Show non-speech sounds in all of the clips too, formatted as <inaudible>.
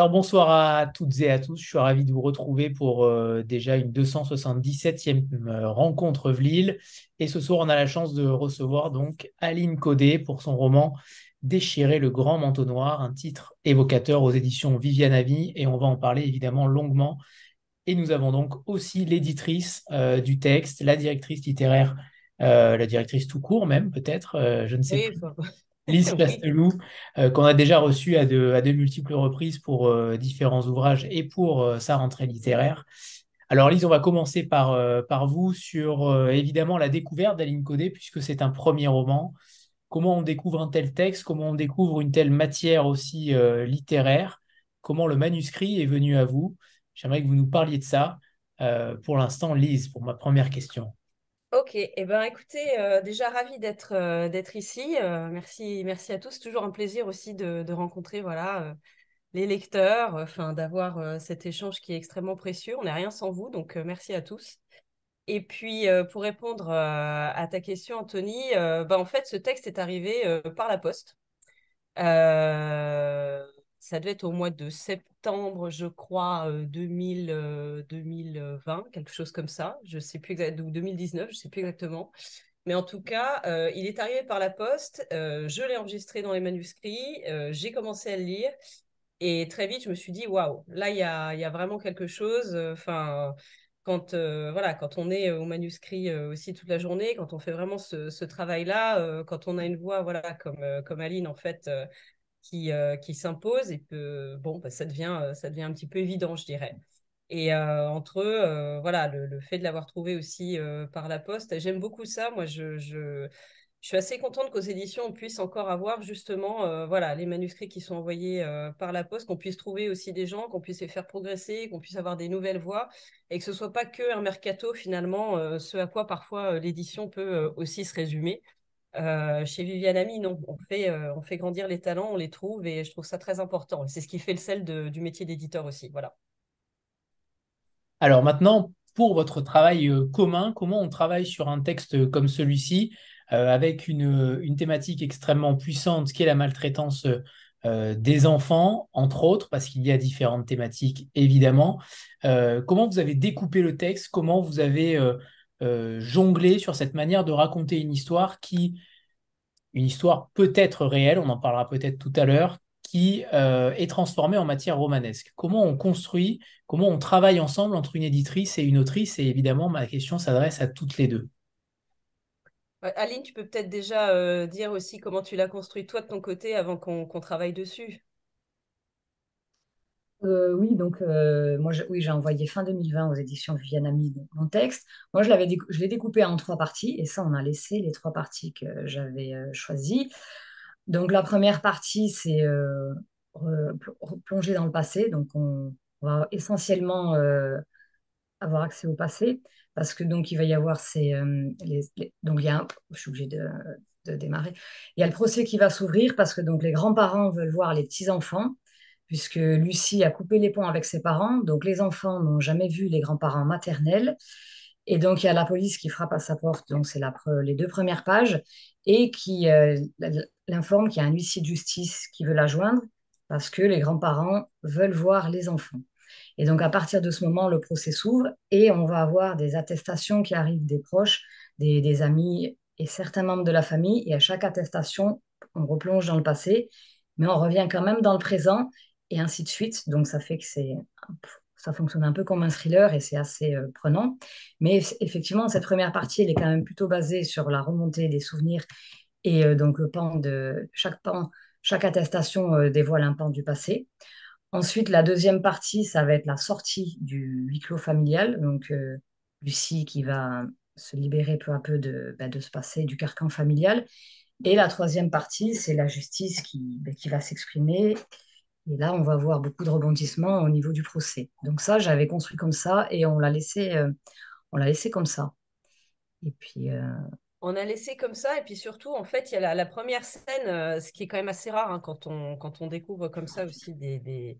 Alors bonsoir à toutes et à tous, je suis ravi de vous retrouver pour euh, déjà une 277e euh, rencontre Vlil. Et ce soir, on a la chance de recevoir donc Aline Codé pour son roman Déchirer le grand manteau noir, un titre évocateur aux éditions Viviane Avis, et on va en parler évidemment longuement. Et nous avons donc aussi l'éditrice euh, du texte, la directrice littéraire, la directrice tout court même peut-être, je ne sais plus. Lise <laughs> Pastelou, euh, qu'on a déjà reçue à de, à de multiples reprises pour euh, différents ouvrages et pour euh, sa rentrée littéraire. Alors Lise, on va commencer par, par vous sur évidemment la découverte d'Aline Codé, puisque c'est un premier roman. Comment on découvre un tel texte? Comment on découvre une telle matière aussi littéraire? Comment le manuscrit est venu à vous? J'aimerais que vous nous parliez de ça. pour l'instant, Lise, pour ma première question. Ok, eh ben écoutez, euh, déjà ravi d'être euh, ici. Euh, merci, merci à tous. Toujours un plaisir aussi de, rencontrer voilà les lecteurs, d'avoir cet échange qui est extrêmement précieux. On n'est rien sans vous, donc merci à tous. Et puis pour répondre à ta question, Anthony, ben, en fait ce texte est arrivé par la poste ça devait être au mois de septembre, je crois, 2000, euh, 2020, euh, quelque chose comme ça. Je sais plus exactement, ou 2019, je sais plus exactement. Mais en tout cas, euh, il est arrivé par la poste. je l'ai enregistré dans les manuscrits. j'ai commencé à le lire. Et très vite, je me suis dit, waouh, là, il y a, y a, vraiment quelque chose. Enfin, quand, voilà, quand on est au manuscrit aussi toute la journée, quand on fait vraiment ce, ce travail-là, quand on a une voix voilà, comme, comme Aline, en fait, qui, euh, qui s'impose et que bon, bah, ça, devient, euh, ça devient un petit peu évident, je dirais. Et euh, entre eux, voilà, le, fait de l'avoir trouvé aussi par la poste, j'aime beaucoup ça. Moi, je, je, je, suis assez contente qu'aux éditions, on puisse encore avoir justement voilà, les manuscrits qui sont envoyés par la poste, qu'on puisse trouver aussi des gens, qu'on puisse les faire progresser, qu'on puisse avoir des nouvelles voix, et que ce soit pas que un mercato finalement, ce à quoi parfois l'édition peut aussi se résumer. Euh, chez Viviane Ami, non, on fait, euh, on fait grandir les talents, on les trouve et je trouve ça très important. C'est ce qui fait le sel du métier d'éditeur aussi. Voilà. Alors maintenant, pour votre travail euh, commun, comment on travaille sur un texte comme celui-ci avec une, une, thématique extrêmement puissante qui est la maltraitance des enfants, entre autres, parce qu'il y a différentes thématiques évidemment. comment vous avez découpé le texte? Comment vous avez euh, jongler sur cette manière de raconter une histoire qui, une histoire peut-être réelle, on en parlera peut-être tout à l'heure, qui euh, est transformée en matière romanesque. Comment on construit, comment on travaille ensemble entre une éditrice et une autrice Et évidemment, ma question s'adresse à toutes les deux. Aline, tu peux peut-être déjà euh, dire aussi comment tu l'as construit toi de ton côté avant qu'on travaille dessus. Euh, oui, donc euh, moi, oui, j'ai envoyé fin 2020 aux éditions Viviane mon texte. Moi, je l'avais, je l'ai découpé en trois parties, et ça, on a laissé les trois parties que j'avais euh, choisies. Donc, la première partie, c'est plonger dans le passé. Donc, on, va essentiellement avoir accès au passé, parce que donc il va y avoir ces, donc il y a, je suis obligée de, de démarrer. Il y a le procès qui va s'ouvrir parce que donc les grands-parents veulent voir les petits-enfants puisque Lucie a coupé les ponts avec ses parents, donc les enfants n'ont jamais vu les grands-parents maternels. Et donc, il y a la police qui frappe à sa porte, donc c'est les deux premières pages, et qui euh, l'informe qu'il y a un huissier de justice qui veut la joindre parce que les grands-parents veulent voir les enfants. Et donc, à partir de ce moment, le procès s'ouvre et on va avoir des attestations qui arrivent des proches, des, des amis et certains membres de la famille. Et à chaque attestation, on replonge dans le passé, mais on revient quand même dans le présent et ainsi de suite. Donc ça fait que c'est ça fonctionne un peu comme un thriller et c'est assez euh, prenant. Mais effectivement, cette première partie, elle est quand même plutôt basée sur la remontée des souvenirs et euh, donc le pan de chaque pan, chaque attestation euh, dévoile un pan du passé. Ensuite, la deuxième partie, ça va être la sortie du huis clos familial. Donc Lucie qui va se libérer peu à peu de, bah, de ce passé, du carcan familial. Et la troisième partie, c'est la justice qui, bah, qui va s'exprimer et là, on va voir beaucoup de rebondissements au niveau du procès. Donc ça, j'avais construit comme ça et on l'a laissé, euh, on l'a laissé comme ça. Et puis. Euh, on a laissé comme ça et puis surtout, en fait, il y a la, première scène, euh, ce qui est quand même assez rare hein, quand on quand on découvre comme ça aussi des, des,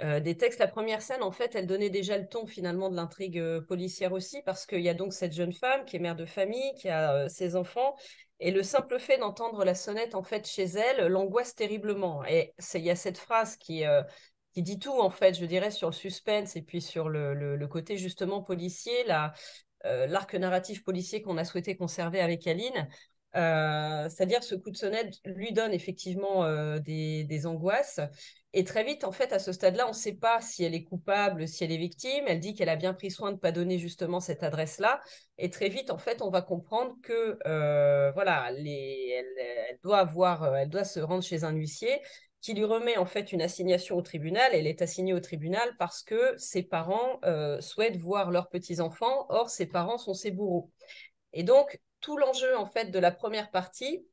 des, textes. La première scène, en fait, elle donnait déjà le ton finalement de l'intrigue policière aussi parce qu'il y a donc cette jeune femme qui est mère de famille, qui a ses enfants et le simple fait d'entendre la sonnette en fait chez elle l'angoisse terriblement. Et il y a cette phrase qui, euh, qui dit tout, en fait, je dirais, sur le suspense et puis sur le, le, côté justement policier, l'arc narratif policier qu'on a souhaité conserver avec Aline. Euh, c'est-à-dire ce coup de sonnette lui donne effectivement euh, des, angoisses. Et très vite, en fait, à ce stade-là, on ne sait pas si elle est coupable, si elle est victime. Elle dit qu'elle a bien pris soin de ne pas donner justement cette adresse-là. Et très vite, en fait, on va comprendre que euh, voilà, elle, doit avoir, elle doit se rendre chez un huissier qui lui remet en fait une assignation au tribunal. Elle est assignée au tribunal parce que ses parents souhaitent voir leurs petits-enfants. Or, ses parents sont ses bourreaux. Et donc, l'enjeu en fait de la première partie,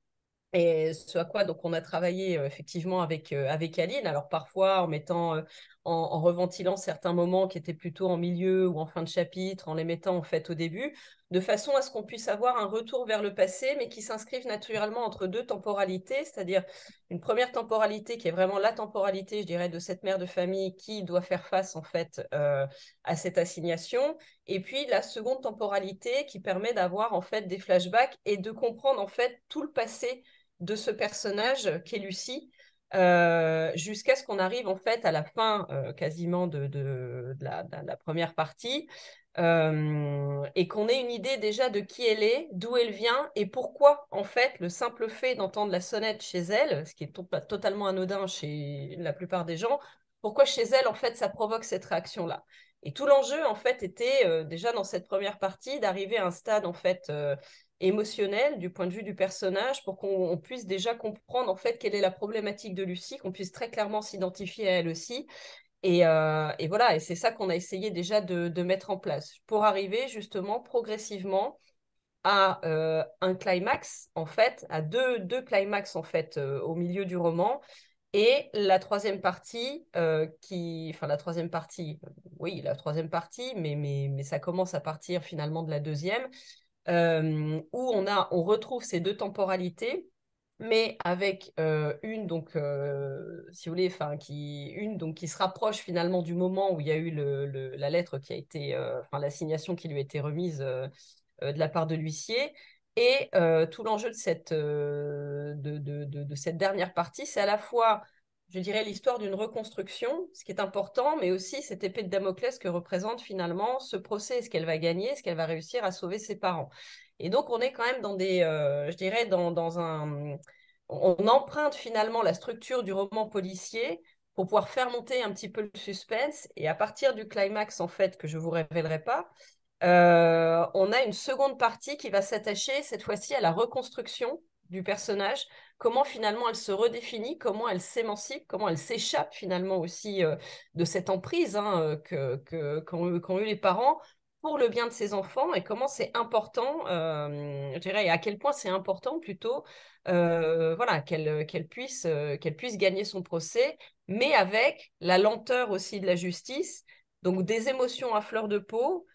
et ce à quoi donc on a travaillé euh, effectivement avec, euh, avec Aline, alors parfois en mettant en, reventilant certains moments qui étaient plutôt en milieu ou en fin de chapitre, en les mettant en fait au début, de façon à ce qu'on puisse avoir un retour vers le passé, mais qui s'inscrive naturellement entre deux temporalités, c'est-à-dire une première temporalité qui est vraiment la temporalité, je dirais, de cette mère de famille qui doit faire face en fait euh, à cette assignation, et puis la seconde temporalité qui permet d'avoir en fait des flashbacks et de comprendre en fait tout le passé de ce personnage qu'est Lucie, euh, jusqu'à ce qu'on arrive en fait à la fin euh, quasiment de, de, la, première partie euh, et qu'on ait une idée déjà de qui elle est, d'où elle vient et pourquoi en fait le simple fait d'entendre la sonnette chez elle, ce qui est totalement anodin chez la plupart des gens, pourquoi chez elle en fait ça provoque cette réaction là. Et tout l'enjeu en fait était déjà dans cette première partie d'arriver à un stade en fait émotionnel du point de vue du personnage pour qu'on puisse déjà comprendre en fait quelle est la problématique de Lucie, qu'on puisse très clairement s'identifier à elle aussi. Et, euh, et voilà, et c'est ça qu'on a essayé déjà de, mettre en place pour arriver justement progressivement à euh, un climax en fait, à deux, deux climax en fait euh, au milieu du roman. Et la troisième partie, qui, enfin la troisième partie, oui, la troisième partie, mais, mais, mais ça commence à partir finalement de la deuxième, euh, où on, a, on retrouve ces deux temporalités, mais avec euh, une, donc, euh, si vous voulez, enfin, qui, une donc, qui se rapproche finalement du moment où il y a eu le, la lettre qui a été, enfin, l'assignation qui lui a été remise de la part de l'huissier. Et tout l'enjeu de cette, de, de, cette dernière partie, c'est à la fois je dirais, l'histoire d'une reconstruction, ce qui est important, mais aussi cette épée de Damoclès que représente finalement ce procès. Est-ce qu'elle va gagner Est-ce qu'elle va réussir à sauver ses parents Et donc, on est quand même dans des, euh, je dirais, dans, dans, un... On emprunte finalement la structure du roman policier pour pouvoir faire monter un petit peu le suspense. Et à partir du climax, en fait, que je ne vous révélerai pas, euh, on a une seconde partie qui va s'attacher cette fois-ci à la reconstruction du personnage, comment finalement elle se redéfinit, comment elle s'émancipe, comment elle s'échappe finalement aussi euh, de cette emprise hein, euh, que, qu'ont, eu les parents pour le bien de ses enfants et comment c'est important, euh, je dirais, et à quel point c'est important plutôt, voilà, qu'elle, puisse, puisse gagner son procès, mais avec la lenteur aussi de la justice, donc des émotions à fleur de peau,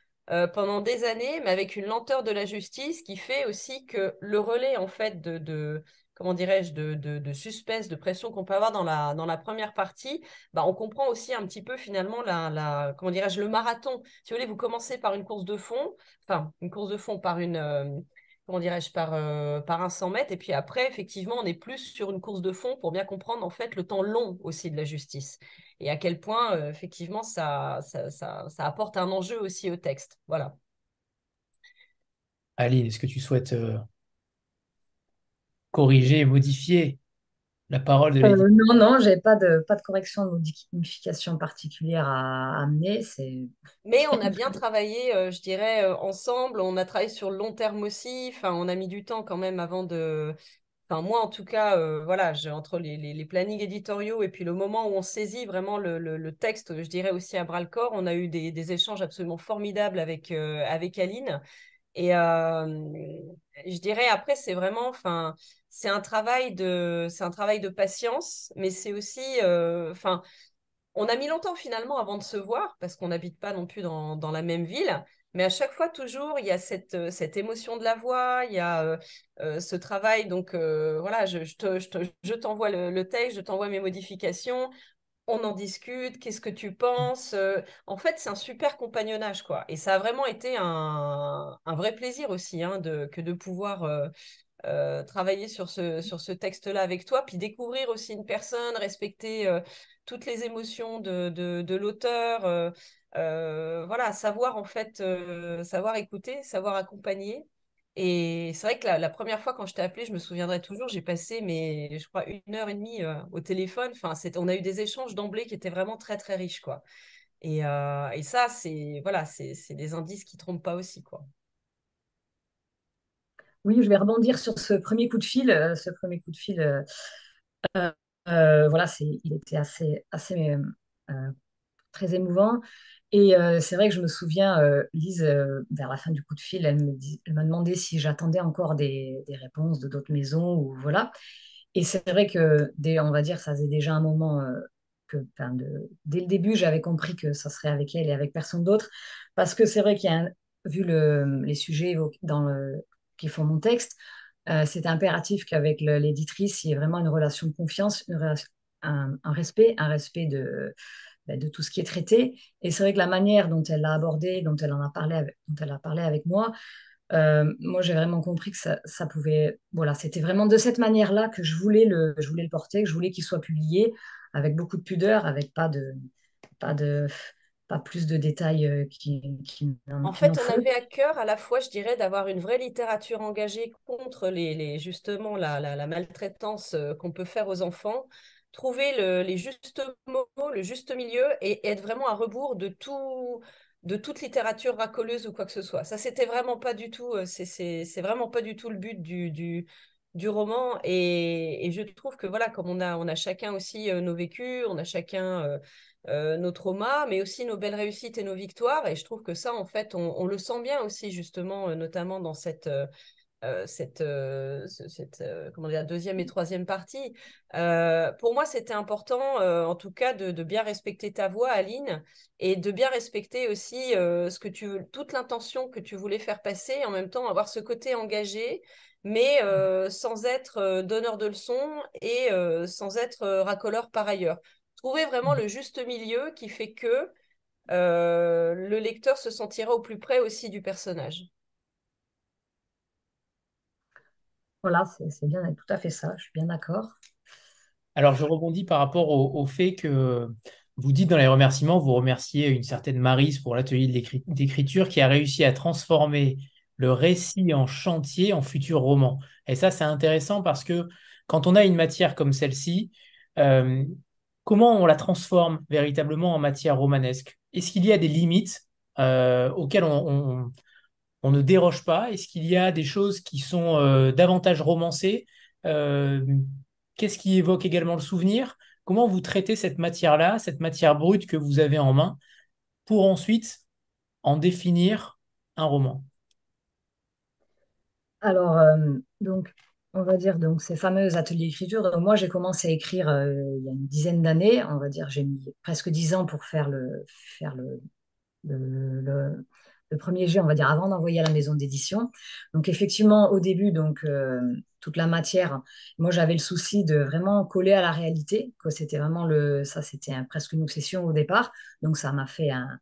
pendant des années, mais avec une lenteur de la justice qui fait aussi que le relais, en fait, de comment dirais-je, de, de, de, suspense, de pression qu'on peut avoir dans la, dans la première partie, bah, on comprend aussi un petit peu finalement la, la comment dirais-je, le marathon. Si vous voulez, vous commencez par une course de fond, enfin, une course de fond par une, euh, comment dirais-je, par, euh, par un 100 mètres. Et puis après, effectivement, on est plus sur une course de fond pour bien comprendre en fait le temps long aussi de la justice et à quel point, euh, effectivement, ça, ça, ça, apporte un enjeu aussi au texte. Voilà. Aline, est-ce que tu souhaites corriger, modifier la parole de euh, Non, non, j'ai pas de, pas de correction de modification particulière à amener. Mais on a bien travaillé, euh, je dirais, euh, ensemble. On a travaillé sur le long terme aussi. Enfin, on a mis du temps quand même avant de. Enfin, moi, en tout cas, voilà, entre les, les, plannings éditoriaux et puis le moment où on saisit vraiment le, le, texte, je dirais aussi à bras le corps, on a eu des, des échanges absolument formidables avec, avec Aline. Et je dirais après, c'est vraiment, enfin, c'est un travail de, c'est un travail de patience, mais c'est aussi, enfin, on a mis longtemps finalement avant de se voir parce qu'on n'habite pas non plus dans, dans, la même ville. Mais à chaque fois, toujours, il y a cette, cette émotion de la voix, il y a ce travail. Donc, voilà, je, je, je t'envoie le, le, texte, je t'envoie mes modifications on en discute, qu'est-ce que tu penses euh, En fait, c'est un super compagnonnage, quoi. Et ça a vraiment été un, vrai plaisir aussi, hein, de, que de pouvoir euh, travailler sur ce, sur ce texte-là avec toi, puis découvrir aussi une personne, respecter toutes les émotions de, de, l'auteur, voilà, savoir en fait, savoir écouter, savoir accompagner. Et c'est vrai que la, première fois quand je t'ai appelé, je me souviendrai toujours, j'ai passé mais je crois une heure et demie au téléphone. Enfin, on a eu des échanges d'emblée qui étaient vraiment très très riches, quoi. Et, et ça, c'est voilà, des indices qui trompent pas aussi, quoi. Oui, je vais rebondir sur ce premier coup de fil. ce premier coup de fil, voilà, c'est, il était assez, assez très émouvant. Et euh, c'est vrai que je me souviens, euh, Lise, euh, vers la fin du coup de fil, elle m'a demandé si j'attendais encore des, réponses de d'autres maisons ou voilà. Et c'est vrai que on va dire, ça faisait déjà un moment que, dès le début, j'avais compris que ça serait avec elle et avec personne d'autre, parce que c'est vrai qu'il y a, vu le, les sujets dans le, qui font mon texte, c'est impératif qu'avec l'éditrice, il y ait vraiment une relation de confiance, un, respect, un respect de ben, de tout ce qui est traité. Et c'est vrai que la manière dont elle l'a abordé, dont elle en a parlé avec, dont elle a parlé avec moi, euh, moi j'ai vraiment compris que ça, ça pouvait, voilà, c'était vraiment de cette manière-là que je voulais le, je voulais le porter, que je voulais qu'il soit publié avec beaucoup de pudeur, avec pas de, pas de, pas plus de détails euh, qui, qui En fait, on avait à cœur à la fois, je dirais, d'avoir une vraie littérature engagée contre les, les justement la, la, la maltraitance euh, qu'on peut faire aux enfants, trouver les justes mots, le juste milieu et, être vraiment à rebours de tout de toute littérature racoleuse ou quoi que ce soit. Ça, c'était vraiment pas du tout, euh, c'est vraiment pas du tout le but du, du, du roman. Et, je trouve que voilà, comme on a, on a chacun aussi euh, nos vécus, on a chacun euh, nos traumas, mais aussi nos belles réussites et nos victoires. Et je trouve que ça, en fait, on, on le sent bien aussi, justement, notamment dans cette euh, cette, euh, cette euh, comment dire, deuxième et troisième partie. pour moi, c'était important, en tout cas, de, de, bien respecter ta voix, Aline, et de bien respecter aussi ce que tu, toute l'intention que tu voulais faire passer, en même temps avoir ce côté engagé, mais sans être donneur de leçons et sans être racoleur par ailleurs. Trouver vraiment mmh. le juste milieu qui fait que le lecteur se sentira au plus près aussi du personnage. Voilà, c'est bien, tout à fait ça, je suis bien d'accord. Alors, je rebondis par rapport au, fait que vous dites dans les remerciements, vous remerciez une certaine Marise pour l'atelier d'écriture qui a réussi à transformer le récit en chantier en futur roman. Et ça, c'est intéressant parce que quand on a une matière comme celle-ci, euh, comment on la transforme véritablement en matière romanesque? Est-ce qu'il y a des limites euh, auxquelles on, ne déroge pas? Est-ce qu'il y a des choses qui sont euh, davantage romancées? Euh, Qu'est-ce qui évoque également le souvenir? Comment vous traitez cette matière-là, cette matière brute que vous avez en main, pour ensuite en définir un roman? Alors, donc, on va dire donc ces fameux ateliers d'écriture. Moi, j'ai commencé à écrire il y a une dizaine d'années. On va dire, j'ai mis presque dix ans pour faire le faire le, premier jet, on va dire, avant d'envoyer à la maison d'édition. Donc effectivement, au début, donc euh, toute la matière, moi j'avais le souci de vraiment coller à la réalité, que c'était vraiment le, ça c'était presque une obsession au départ. Donc ça m'a fait un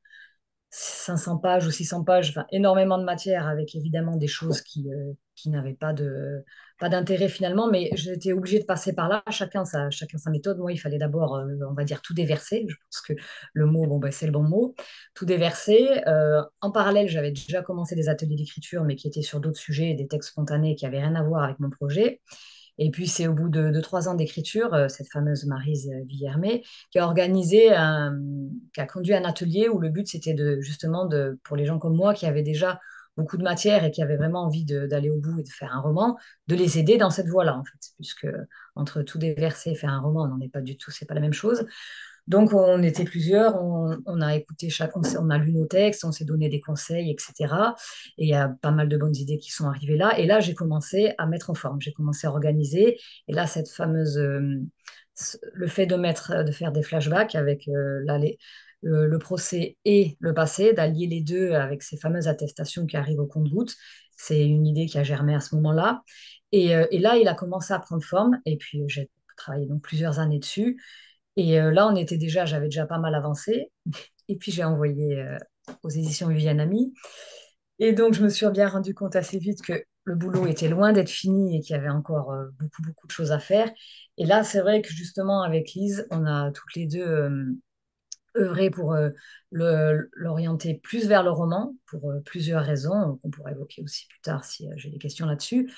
500 pages ou 600 pages, enfin, énormément de matière avec évidemment des choses qui, euh, qui n'avaient pas de pas d'intérêt finalement, mais j'étais obligée de passer par là, chacun sa, chacun sa méthode. Moi, il fallait d'abord, euh, on va dire, tout déverser. Je pense que le mot, bon, ben, c'est le bon mot. Tout déverser. Euh, en parallèle, j'avais déjà commencé des ateliers d'écriture, mais qui étaient sur d'autres sujets, des textes spontanés qui n'avaient rien à voir avec mon projet. Et puis, c'est au bout de, trois ans d'écriture, euh, cette fameuse Marise Villermé, qui a organisé, un, qui a conduit un atelier où le but, c'était de, justement, de, pour les gens comme moi qui avaient déjà beaucoup de matière et qui avaient vraiment envie d'aller au bout et de faire un roman, de les aider dans cette voie-là, en fait, puisque entre tout déverser et faire un roman, on n'en est pas du tout, c'est pas la même chose. Donc, on était plusieurs, on, a écouté chaque, on, a lu nos textes, on s'est donné des conseils, etc. Et il y a pas mal de bonnes idées qui sont arrivées là. Et là, j'ai commencé à mettre en forme, j'ai commencé à organiser. Et là, cette fameuse, euh, le fait de mettre, de faire des flashbacks avec euh, le, procès et le passé, d'allier les deux avec ces fameuses attestations qui arrivent au compte-gouttes. C'est une idée qui a germé à ce moment-là. Et, euh, là, il a commencé à prendre forme. Et puis, j'ai travaillé donc plusieurs années dessus. Et euh, là, on était déjà, j'avais déjà pas mal avancé. <laughs> Et puis, j'ai envoyé euh, aux éditions Viviane. Et donc, je me suis bien rendu compte assez vite que le boulot était loin d'être fini et qu'il y avait encore euh, beaucoup, beaucoup de choses à faire. Et là, c'est vrai que justement, avec Lise, on a toutes les deux euh, œuvré pour l'orienter plus vers le roman, pour plusieurs raisons, qu'on pourra évoquer aussi plus tard si j'ai des questions là-dessus.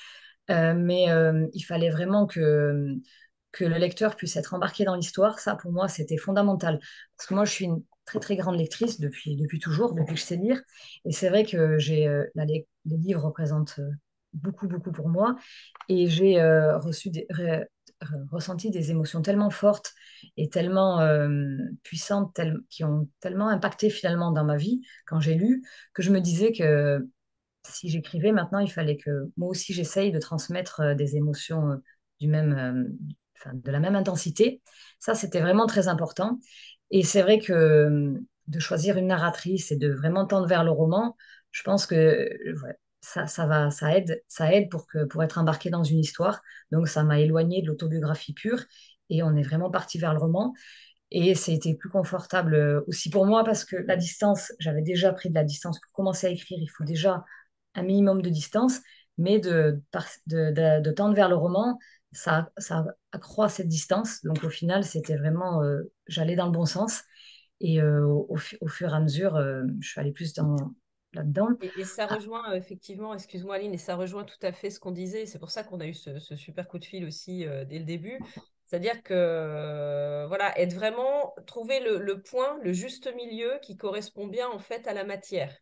mais il fallait vraiment que, que le lecteur puisse être embarqué dans l'histoire. Ça, pour moi, c'était fondamental. Parce que moi, je suis une très, très grande lectrice depuis, depuis toujours, depuis que je sais lire. Et c'est vrai que j'ai les, livres représentent beaucoup, beaucoup pour moi. Et j'ai euh, reçu des, ressenti des émotions tellement fortes et tellement euh, puissantes, qui ont tellement impacté finalement dans ma vie quand j'ai lu, que je me disais que si j'écrivais maintenant, il fallait que moi aussi j'essaye de transmettre euh, des émotions du même, de la même intensité. Ça, c'était vraiment très important. Et c'est vrai que de choisir une narratrice et de vraiment tendre vers le roman, je pense que ça, ça aide, ça aide pour, que, pour être embarqué dans une histoire. Donc, ça m'a éloigné de l'autobiographie pure et on est vraiment parti vers le roman. Et c'était plus confortable euh, aussi pour moi parce que la distance, j'avais déjà pris de la distance. Pour commencer à écrire, il faut déjà un minimum de distance, mais de, de, tendre vers le roman, ça, ça accroît cette distance. Donc au final, c'était vraiment, euh, j'allais dans le bon sens. Et euh, au, fur et à mesure, je suis allée plus dans, dedans Et, ça ah. rejoint effectivement, excuse-moi Aline, et ça rejoint tout à fait ce qu'on disait. C'est pour ça qu'on a eu ce, super coup de fil aussi euh, dès le début. C'est-à-dire que, euh, voilà, être vraiment, trouver le, point, le juste milieu qui correspond bien en fait à la matière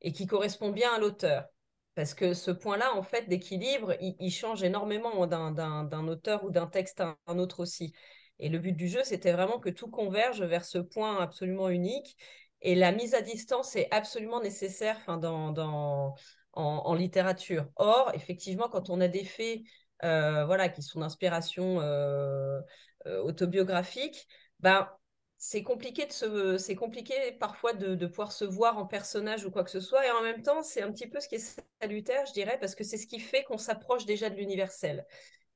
et qui correspond bien à l'auteur. Parce que ce point-là, en fait, d'équilibre, il, change énormément d'un auteur ou d'un texte à un autre aussi. Et le but du jeu, c'était vraiment que tout converge vers ce point absolument unique et la mise à distance est absolument nécessaire dans, en, littérature. Or, effectivement, quand on a des faits euh, voilà, qui sont d'inspiration euh, euh, autobiographique, ben, c'est compliqué, de se, c'est compliqué parfois de, pouvoir se voir en personnage ou quoi que ce soit. Et en même temps, c'est un petit peu ce qui est salutaire, je dirais, parce que c'est ce qui fait qu'on s'approche déjà de l'universel.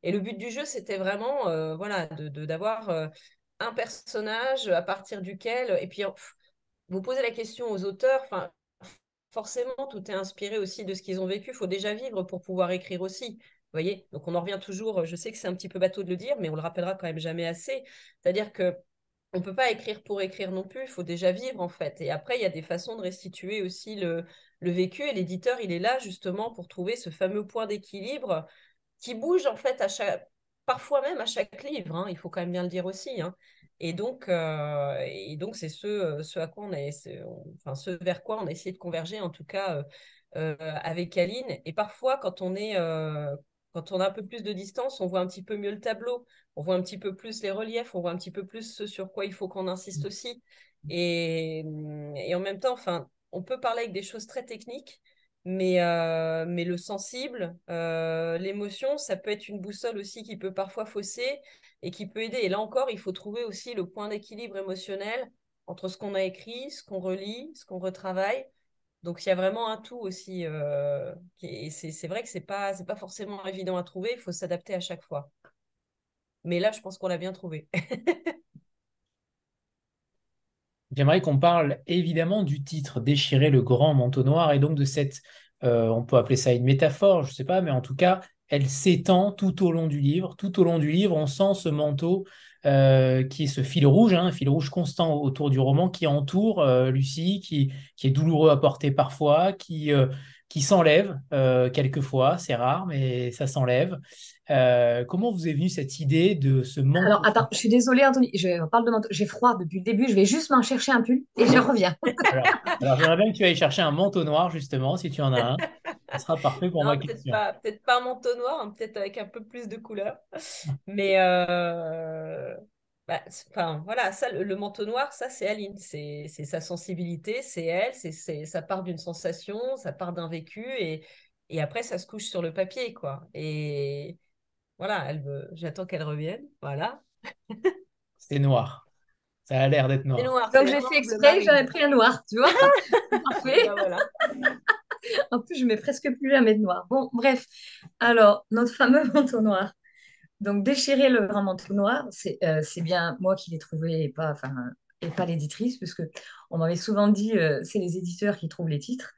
Et le but du jeu, c'était vraiment voilà, de, d'avoir un personnage à partir duquel, et puis vous posez la question aux auteurs, forcément, tout est inspiré aussi de ce qu'ils ont vécu. Il faut déjà vivre pour pouvoir écrire aussi. Vous voyez? Donc, on en revient toujours, je sais que c'est un petit peu bateau de le dire, mais on le rappellera quand même jamais assez. C'est-à-dire que on peut pas écrire pour écrire non plus, il faut déjà vivre en fait. Et après, il y a des façons de restituer aussi le, le vécu. Et l'éditeur, il est là justement pour trouver ce fameux point d'équilibre qui bouge en fait à chaque, parfois même à chaque livre. Hein. il faut quand même bien le dire aussi. Hein. Et donc, euh, et donc c'est ce, euh, ce, à quoi on a, enfin, ce vers quoi on a essayé de converger, en tout cas euh, avec Aline. Et parfois, quand on est, quand on a un peu plus de distance, on voit un petit peu mieux le tableau, on voit un petit peu plus les reliefs, on voit un petit peu plus ce sur quoi il faut qu'on insiste mmh. aussi. Et, et en même temps, enfin, on peut parler avec des choses très techniques, mais, euh, mais le sensible, euh, l'émotion, ça peut être une boussole aussi qui peut parfois fausser et qui peut aider. Et là encore, il faut trouver aussi le point d'équilibre émotionnel entre ce qu'on a écrit, ce qu'on relit, ce qu'on retravaille. Donc il y a vraiment un tout aussi. Euh, et c'est vrai que ce n'est pas, pas forcément évident à trouver, il faut s'adapter à chaque fois. Mais là, je pense qu'on l'a bien trouvé. <laughs> J'aimerais qu'on parle évidemment du titre, Déchirer le grand manteau noir, et donc de cette, euh, on peut appeler ça une métaphore, je ne sais pas, mais en tout cas, elle s'étend tout au long du livre. Tout au long du livre, on sent ce manteau euh, qui est ce fil rouge, hein, un fil rouge constant autour du roman qui entoure euh, Lucie, qui, qui, est douloureux à porter parfois, qui, qui s'enlève quelquefois, c'est rare, mais ça s'enlève. Euh, comment vous est venue cette idée de ce manteau? Alors, attends, je suis désolée, Anthony, je parle de manteau. J'ai froid depuis le début, je vais juste m'en chercher un pull et je reviens. alors, j'aimerais bien que tu ailles chercher un manteau noir, justement, si tu en as un. <laughs> <laughs> Ça sera parfait pour ma question. Peut-être pas un manteau noir, hein, peut-être avec un peu plus de couleur. Mais, euh, bah, enfin, voilà, ça, le, manteau noir, ça, c'est Aline. C'est sa sensibilité, c'est elle, c'est ça part d'une sensation, ça part d'un vécu et, et après, ça se couche sur le papier, quoi. Et voilà, elle veut... j'attends qu'elle revienne. Voilà. c'est noir. Ça a l'air d'être noir. noir. Donc j'ai fait exprès, j'avais pris un noir, tu vois. Parfait. <laughs> Bah, <laughs> <laughs> en plus, je mets presque plus jamais de noir. Bon, bref. Alors, notre fameux <laughs> manteau noir. Donc, déchirer le grand manteau noir, c'est euh, bien moi qui l'ai trouvé et pas, enfin, et pas l'éditrice, puisque on m'avait souvent dit euh, c'est les éditeurs qui trouvent les titres.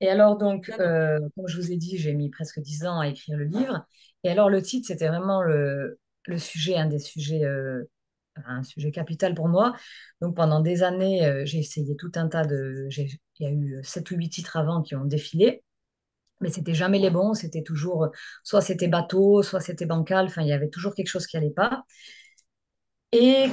Et alors, donc, euh, comme je vous ai dit, j'ai mis presque dix ans à écrire le livre. Et alors, le titre, c'était vraiment le, le, sujet, un des sujets, euh, un sujet capital pour moi. Donc, pendant des années, j'ai essayé tout un tas de. Il y a eu sept ou huit titres avant qui ont défilé. Mais c'était jamais les bons, c'était toujours, soit c'était bateau, soit c'était bancal, enfin, il y avait toujours quelque chose qui n'allait pas. Et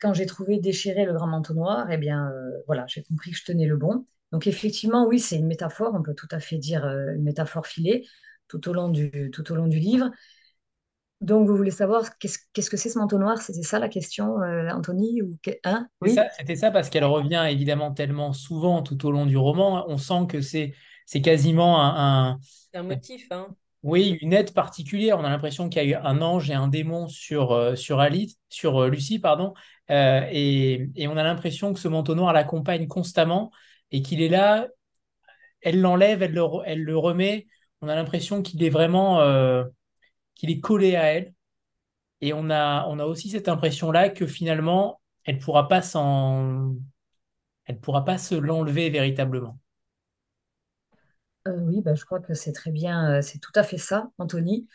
quand j'ai trouvé déchirer le grand manteau noir, eh bien, voilà, j'ai compris que je tenais le bon. Donc effectivement, oui, c'est une métaphore, on peut tout à fait dire euh, une métaphore filée tout au long du, tout au long du livre. Donc vous voulez savoir qu'est-ce que c'est ce manteau noir? C'était ça la question, euh, Anthony ou hein? Oui? C'était ça, parce qu'elle revient évidemment tellement souvent tout au long du roman. On sent que c'est quasiment un, un... motif. Hein. Oui, une aide particulière. On a l'impression qu'il y a eu un ange et un démon sur, euh, sur, Alice, sur Lucie, pardon. et, et, on a l'impression que ce manteau noir l'accompagne constamment et qu'il est là, elle l'enlève, elle le, elle le remet. On a l'impression qu'il est vraiment euh, qu'il est collé à elle. Et on a, on a aussi cette impression-là que finalement, elle ne pourra pas s'en... Elle pourra pas se l'enlever véritablement. Euh, oui, bah, je crois que c'est très bien, euh, c'est tout à fait ça, Anthony.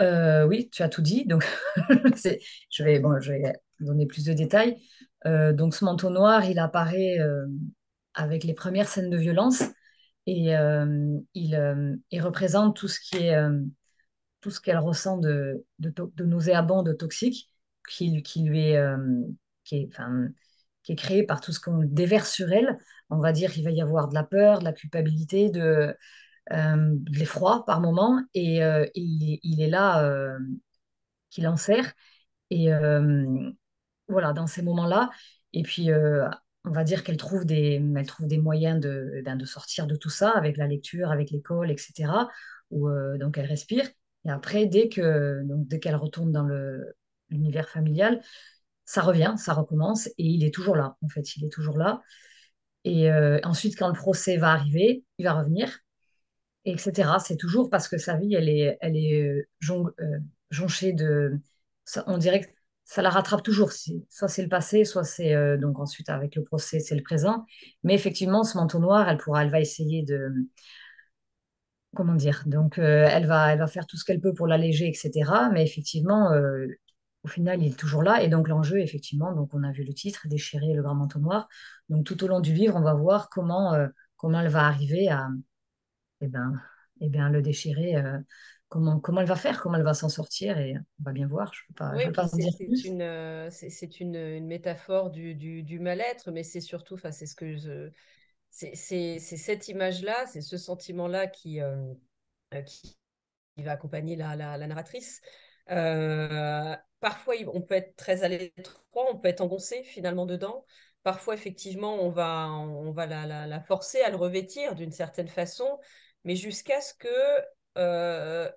oui, tu as tout dit, donc <laughs> je, vais, bon, je vais donner plus de détails. donc ce manteau noir, il apparaît avec les premières scènes de violence et euh, il, euh, il, représente tout ce qui est euh, tout ce qu'elle ressent de, de, de, nauséabond, de toxique, qui, qui lui est, qui est, enfin, qui est créé par tout ce qu'on déverse sur elle. On va dire qu'il va y avoir de la peur, de la culpabilité, de, de l'effroi par moment, et, il, il, est là qu'il en sert. Et voilà, dans ces moments-là, et puis on va dire qu'elle trouve des, trouve des moyens de, ben, de sortir de tout ça avec la lecture, avec l'école, etc. Où, euh, donc elle respire. Et après, dès que donc qu'elle retourne dans l'univers familial, ça revient, ça recommence et il est toujours là. En fait, il est toujours là. Et euh, ensuite, quand le procès va arriver, il va revenir, etc. C'est toujours parce que sa vie, elle est, est euh, jonchée de. On dirait que ça la rattrape toujours. Soit c'est le passé, soit c'est euh, donc ensuite avec le procès, c'est le présent. Mais effectivement, ce manteau noir, elle pourra, elle va essayer de comment dire. Donc euh, elle va, elle va faire tout ce qu'elle peut pour l'alléger, etc. Mais effectivement, euh, au final, il est toujours là. Et donc l'enjeu, effectivement, donc on a vu le titre, déchirer le grand manteau noir. Donc tout au long du livre, on va voir comment comment elle va arriver à eh ben, eh bien, le déchirer comment, comment elle va faire, comment elle va s'en sortir, et on va bien voir. Je peux pas, oui, c'est une, euh, c'est une, une, métaphore du, du, du mal-être, mais c'est surtout, enfin, c'est ce que je, c'est cette image-là, c'est ce sentiment-là qui, euh, euh, va accompagner la, narratrice. parfois, on peut être très à on peut être engoncé finalement dedans. Parfois, effectivement, on va, la, forcer à le revêtir d'une certaine façon, mais jusqu'à ce que euh,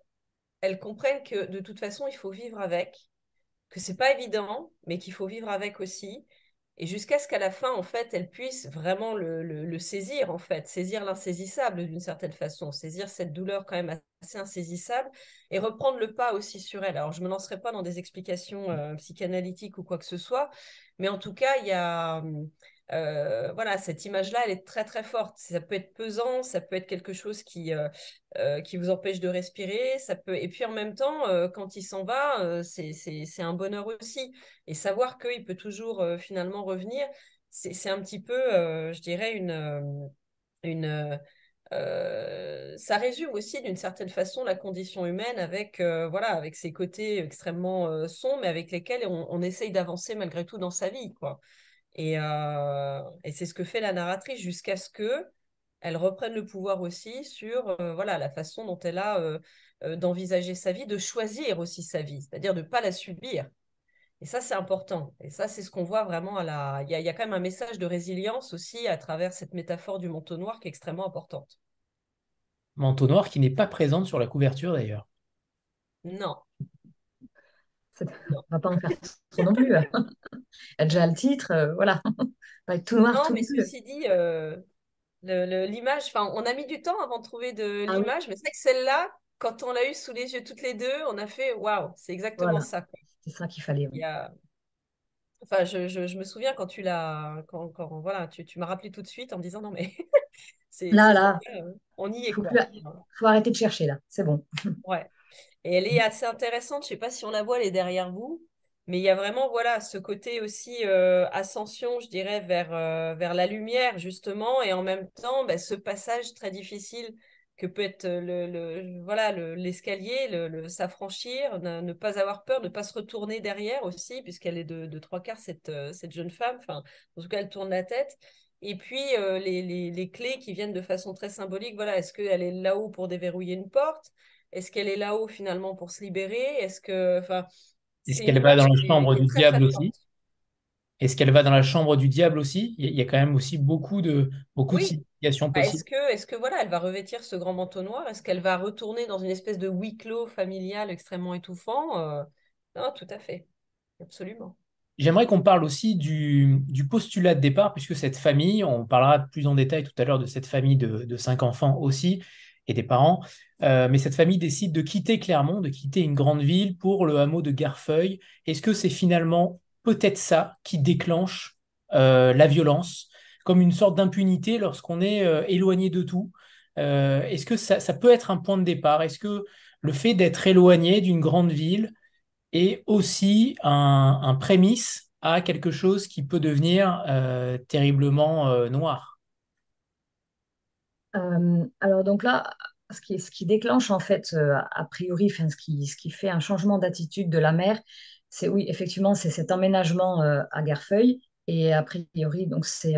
elles comprennent que de toute façon, il faut vivre avec, que c'est pas évident, mais qu'il faut vivre avec aussi. Et jusqu'à ce qu'à la fin, en fait, elles puissent vraiment le, saisir, en fait, saisir l'insaisissable d'une certaine façon, saisir cette douleur quand même assez insaisissable et reprendre le pas aussi sur elle. Alors, je ne me lancerai pas dans des explications euh, psychanalytiques ou quoi que ce soit, mais en tout cas, il y a, hum, euh, voilà, cette image-là, elle est très très forte. Ça peut être pesant, ça peut être quelque chose qui, euh, euh, qui vous empêche de respirer, ça peut. Et puis en même temps, quand il s'en va, c'est un bonheur aussi. Et savoir qu'il peut toujours finalement revenir, c'est un petit peu, je dirais, une, une ça résume aussi d'une certaine façon la condition humaine avec, voilà, avec ses côtés extrêmement sombres, mais avec lesquels on, on essaye d'avancer malgré tout dans sa vie, quoi. Euh, et, c'est ce que fait la narratrice jusqu'à ce que elle reprenne le pouvoir aussi sur euh, voilà la façon dont elle a euh, d'envisager sa vie, de choisir aussi sa vie, c'est-à-dire de ne pas la subir. Et ça, c'est important. Et ça, c'est ce qu'on voit vraiment à la. Il y, a, il y, a, quand même un message de résilience aussi à travers cette métaphore du manteau noir qui est extrêmement importante. Manteau noir qui n'est pas présente sur la couverture d'ailleurs. Non, on ne va pas en faire trop non plus. <laughs> Elle a déjà le titre, euh, voilà. <laughs> Pas tout noir. Non, mais ceci dit, euh, l'image, enfin, on a mis du temps avant de trouver de ah l'image, mais c'est vrai que celle-là, quand on l'a eu sous les yeux toutes les deux, on a fait waouh, c'est exactement ça. C'est ça qu'il fallait. Enfin, je, je, me souviens quand tu l'as, quand, quand, voilà, tu, tu m'as rappelé tout de suite en me disant non mais <laughs> là, là, on y est. Il faut arrêter de chercher là, c'est bon. ouais. Et elle est assez intéressante. Je ne sais pas si on la voit, elle est derrière vous. Mais il y a vraiment voilà ce côté aussi euh, ascension, je dirais, vers, euh, vers la lumière, justement, et en même temps, bah, ce passage très difficile que peut être le, le voilà l'escalier, le, s'affranchir, ne, pas avoir peur, ne pas se retourner derrière aussi, puisqu'elle est de, de, trois quarts cette, euh, cette jeune femme. Enfin, en tout cas, elle tourne la tête. Et puis les, les, les, clés qui viennent de façon très symbolique. Voilà, est-ce qu'elle est là-haut pour déverrouiller une porte? Est-ce qu'elle est là-haut finalement pour se libérer? Est-ce que, enfin, est-ce qu'elle va dans la chambre du diable aussi? Est-ce qu'elle va dans la chambre du diable aussi? Il y, a, quand même aussi beaucoup de, beaucoup de significations bah, possibles. Est-ce que, est que voilà, elle va revêtir ce grand manteau noir? Est-ce qu'elle va retourner dans une espèce de huis clos familial extrêmement étouffant? Euh, Non, tout à fait. Absolument. J'aimerais qu'on parle aussi du, postulat de départ, puisque cette famille, on parlera plus en détail tout à l'heure de cette famille de, de cinq enfants aussi, et des parents. Euh, mais cette famille décide de quitter Clermont, de quitter une grande ville pour le hameau de Garfeuil. Est-ce que c'est finalement peut-être ça qui déclenche euh, la violence, comme une sorte d'impunité lorsqu'on est euh, éloigné de tout? Est-ce que ça, peut être un point de départ? Est-ce que le fait d'être éloigné d'une grande ville est aussi un, un, prémisse à quelque chose qui peut devenir terriblement noir? Euh, alors donc là, ce qui, déclenche en fait, euh, a priori, ce, qui, fait un changement d'attitude de la mère, c'est oui, effectivement, c'est cet emménagement euh, à Garfeuil. Et a priori, donc c'est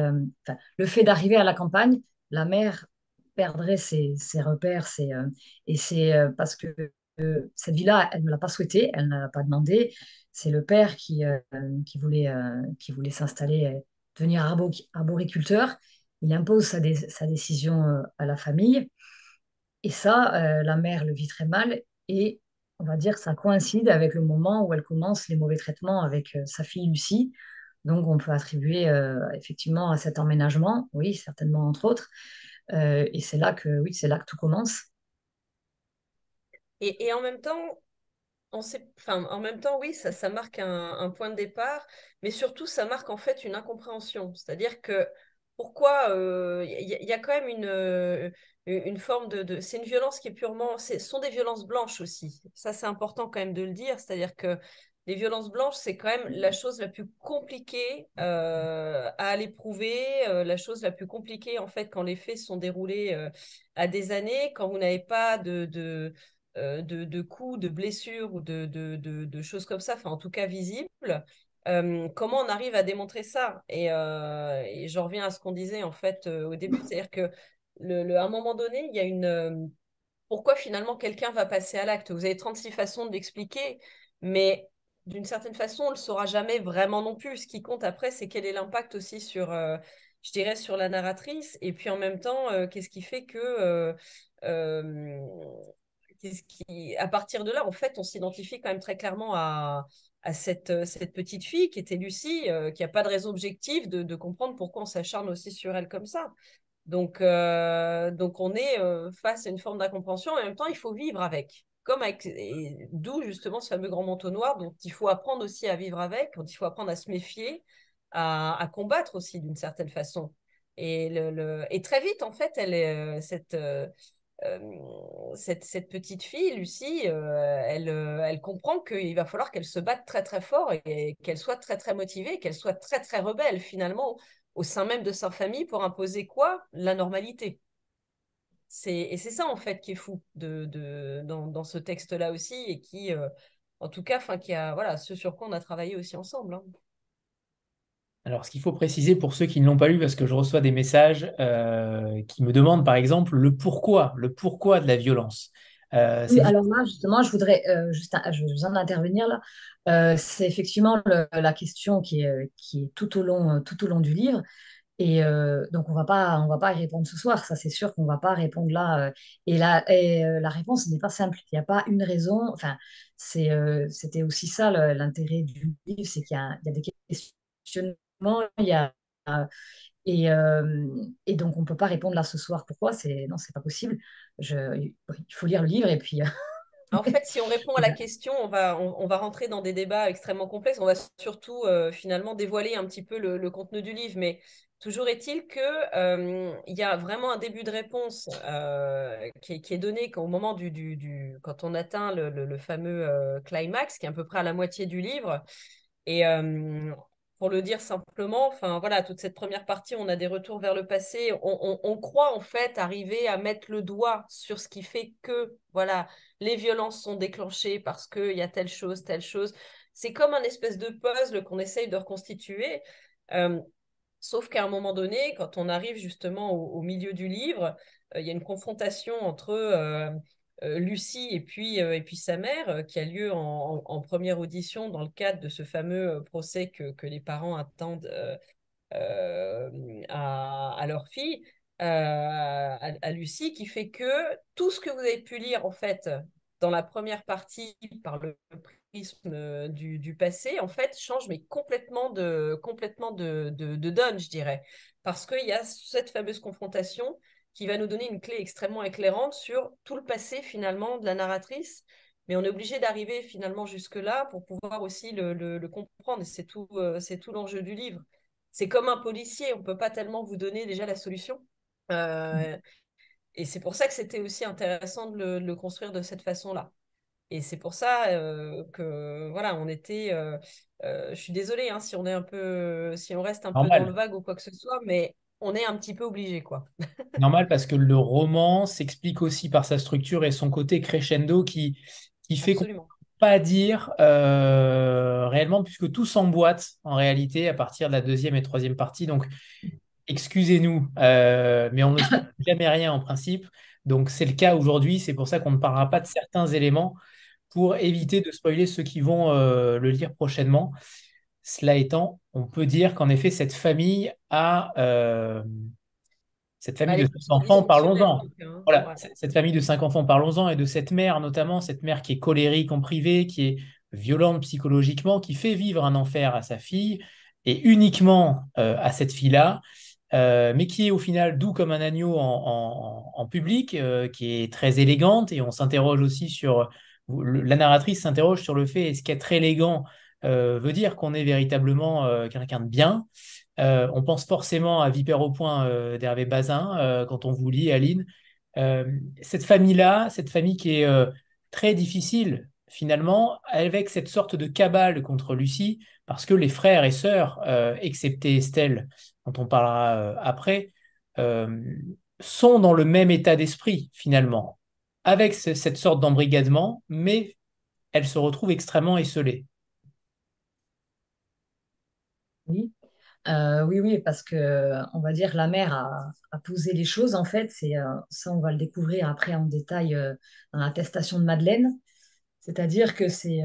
le fait d'arriver à la campagne, la mère perdrait ses, repères, et c'est parce que cette vie-là, elle ne l'a pas souhaité, elle n'a pas demandé. C'est le père qui voulait, qui voulait s'installer, devenir arboriculteur il impose sa, décision euh, à la famille. Et ça, euh, la mère le vit très mal. Et on va dire ça coïncide avec le moment où elle commence les mauvais traitements avec euh, sa fille Lucie. Donc, on peut attribuer effectivement à cet emménagement, oui, certainement entre autres. et c'est là que, oui, c'est là que tout commence. Et, en même temps, on sait, enfin, en même temps, oui, ça, ça marque un, un, point de départ, mais surtout, ça marque en fait une incompréhension. C'est-à-dire que pourquoi il y, a quand même une, euh, une forme de, c'est une violence qui est purement ce sont des violences blanches aussi. Ça c'est important quand même de le dire c'est-à-dire que les violences blanches c'est quand même la chose la plus compliquée euh, à aller prouver euh, la chose la plus compliquée en fait quand les faits sont déroulés à des années quand vous n'avez pas de, de de, coups, de blessures ou de, de, de, choses comme ça, enfin en tout cas visibles, comment on arrive à démontrer ça? Et, euh, et je reviens à ce qu'on disait en fait au début, c'est-à-dire que le, à un moment donné, il y a une pourquoi finalement quelqu'un va passer à l'acte? Vous avez 36 façons de l'expliquer, mais d'une certaine façon, on ne le saura jamais vraiment non plus. Ce qui compte après, c'est quel est l'impact aussi sur, je dirais, sur la narratrice, et puis en même temps, qu'est-ce qui fait que qu'est-ce qui, à partir de là, en fait, on s'identifie quand même très clairement à, à cette, euh, cette petite fille qui était Lucie, euh, qui n'a pas de raison objective de, comprendre pourquoi on s'acharne aussi sur elle comme ça. Donc, euh, donc on est face à une forme d'incompréhension, en même temps, il faut vivre avec. Comme d'où justement ce fameux grand manteau noir dont il faut apprendre aussi à vivre avec, dont il faut apprendre à se méfier, à, combattre aussi d'une certaine façon. Et, et très vite, en fait, elle est, cette, cette, petite fille, Lucie, euh, elle, euh, elle comprend qu'il va falloir qu'elle se batte très très fort et, qu'elle soit très très motivée, qu'elle soit très très rebelle finalement au sein même de sa famille pour imposer quoi? La normalité. Et c'est ça en fait qui est fou de, dans, ce texte-là aussi et qui, euh, en tout cas, qui a voilà ce sur quoi on a travaillé aussi ensemble. Hein. Alors, ce qu'il faut préciser pour ceux qui ne l'ont pas lu, parce que je reçois des messages euh, qui me demandent, par exemple, le pourquoi, le pourquoi de la violence. Euh, oui, alors là, justement, je voudrais euh, juste, je viens d'intervenir là. c'est effectivement la question qui est, qui est tout au long, tout au long du livre. Et donc, on va pas, on va pas y répondre ce soir. Ça, c'est sûr qu'on va pas répondre là. et la, et, la réponse n'est pas simple. Il n'y a pas une raison. Enfin, c'est, c'était aussi ça l'intérêt du livre, c'est qu'il y, y a, des questions il y a, et, euh, et, donc, on ne peut pas répondre là ce soir. Pourquoi? C'est Non, c'est pas possible. Je, il faut lire le livre et puis. Euh, en fait, si on répond à la question, on va, on, va rentrer dans des débats extrêmement complexes. On va surtout euh, finalement dévoiler un petit peu le, contenu du livre. Mais Toujours est-il qu'il il y a vraiment un début de réponse qui, est, donné au moment du, du, quand on atteint le, le, fameux climax, qui est à peu près à la moitié du livre. Et pour le dire simplement, enfin voilà, toute cette première partie, on a des retours vers le passé. On, croit en fait arriver à mettre le doigt sur ce qui fait que voilà, les violences sont déclenchées parce qu'il y a telle chose, telle chose. C'est comme un espèce de puzzle qu'on essaye de reconstituer. Euh, sauf qu'à un moment donné, quand on arrive justement au, milieu du livre, euh, il y a une confrontation entre euh, Lucie et puis, euh, et puis sa mère, euh, qui a lieu en, première audition dans le cadre de ce fameux procès que, que les parents attendent à, leur fille, à, Lucie, qui fait que tout ce que vous avez pu lire en fait dans la première partie par le prisme du, du passé, en fait, change mais complètement de, complètement de, de, de donne, je dirais. Parce qu'il y a cette fameuse confrontation qui va nous donner une clé extrêmement éclairante sur tout le passé finalement de la narratrice. Mais on est obligé d'arriver finalement jusque-là pour pouvoir aussi le, comprendre. Et c'est tout, euh, c'est tout l'enjeu du livre. C'est comme un policier, on ne peut pas tellement vous donner déjà la solution. Euh, et c'est pour ça que c'était aussi intéressant de le, construire de cette façon-là. Et c'est pour ça euh, que voilà, on était. je suis désolée hein, si on est un peu, si on reste un peu dans le vague ou quoi que ce soit, mais on est un petit peu obligé, quoi. <laughs> Normal, parce que le roman s'explique aussi par sa structure et son côté crescendo qui, qui fait qu'on ne peut pas dire euh, réellement, puisque tout s'emboîte en réalité à partir de la deuxième et troisième partie. Donc, excusez-nous, euh, mais on ne sait <coughs> jamais rien en principe. Donc, c'est le cas aujourd'hui. C'est pour ça qu'on ne parlera pas de certains éléments pour éviter de spoiler ceux qui vont euh, le lire prochainement. Cela étant, on peut dire qu'en effet, cette famille a. Euh, cette famille de cinq enfants, parlons-en. Hein. Voilà, cette famille de cinq enfants, parlons-en, et de cette mère notamment, cette mère qui est colérique en privé, qui est violente psychologiquement, qui fait vivre un enfer à sa fille, et uniquement euh, à cette fille-là, euh, mais qui est au final doux comme un agneau en, public, qui est très élégante, et on s'interroge aussi sur, la narratrice s'interroge sur le fait, est-ce qu'être élégant veut dire qu'on est véritablement euh, quelqu'un de bien. Euh, on pense forcément à Vipère au point d'Hervé Bazin quand on vous lit, Aline. cette famille-là, cette famille qui est très difficile finalement, avec cette sorte de cabale contre Lucie, parce que les frères et sœurs, excepté Estelle, dont on parlera après, sont dans le même état d'esprit finalement, avec cette sorte d'embrigadement, mais elles se retrouvent extrêmement esselées. Oui. Euh, oui, oui, parce que on va dire la mère a, posé les choses en fait. C'est euh, ça, on va le découvrir après en détail euh, dans l'attestation de Madeleine. C'est-à-dire que c'est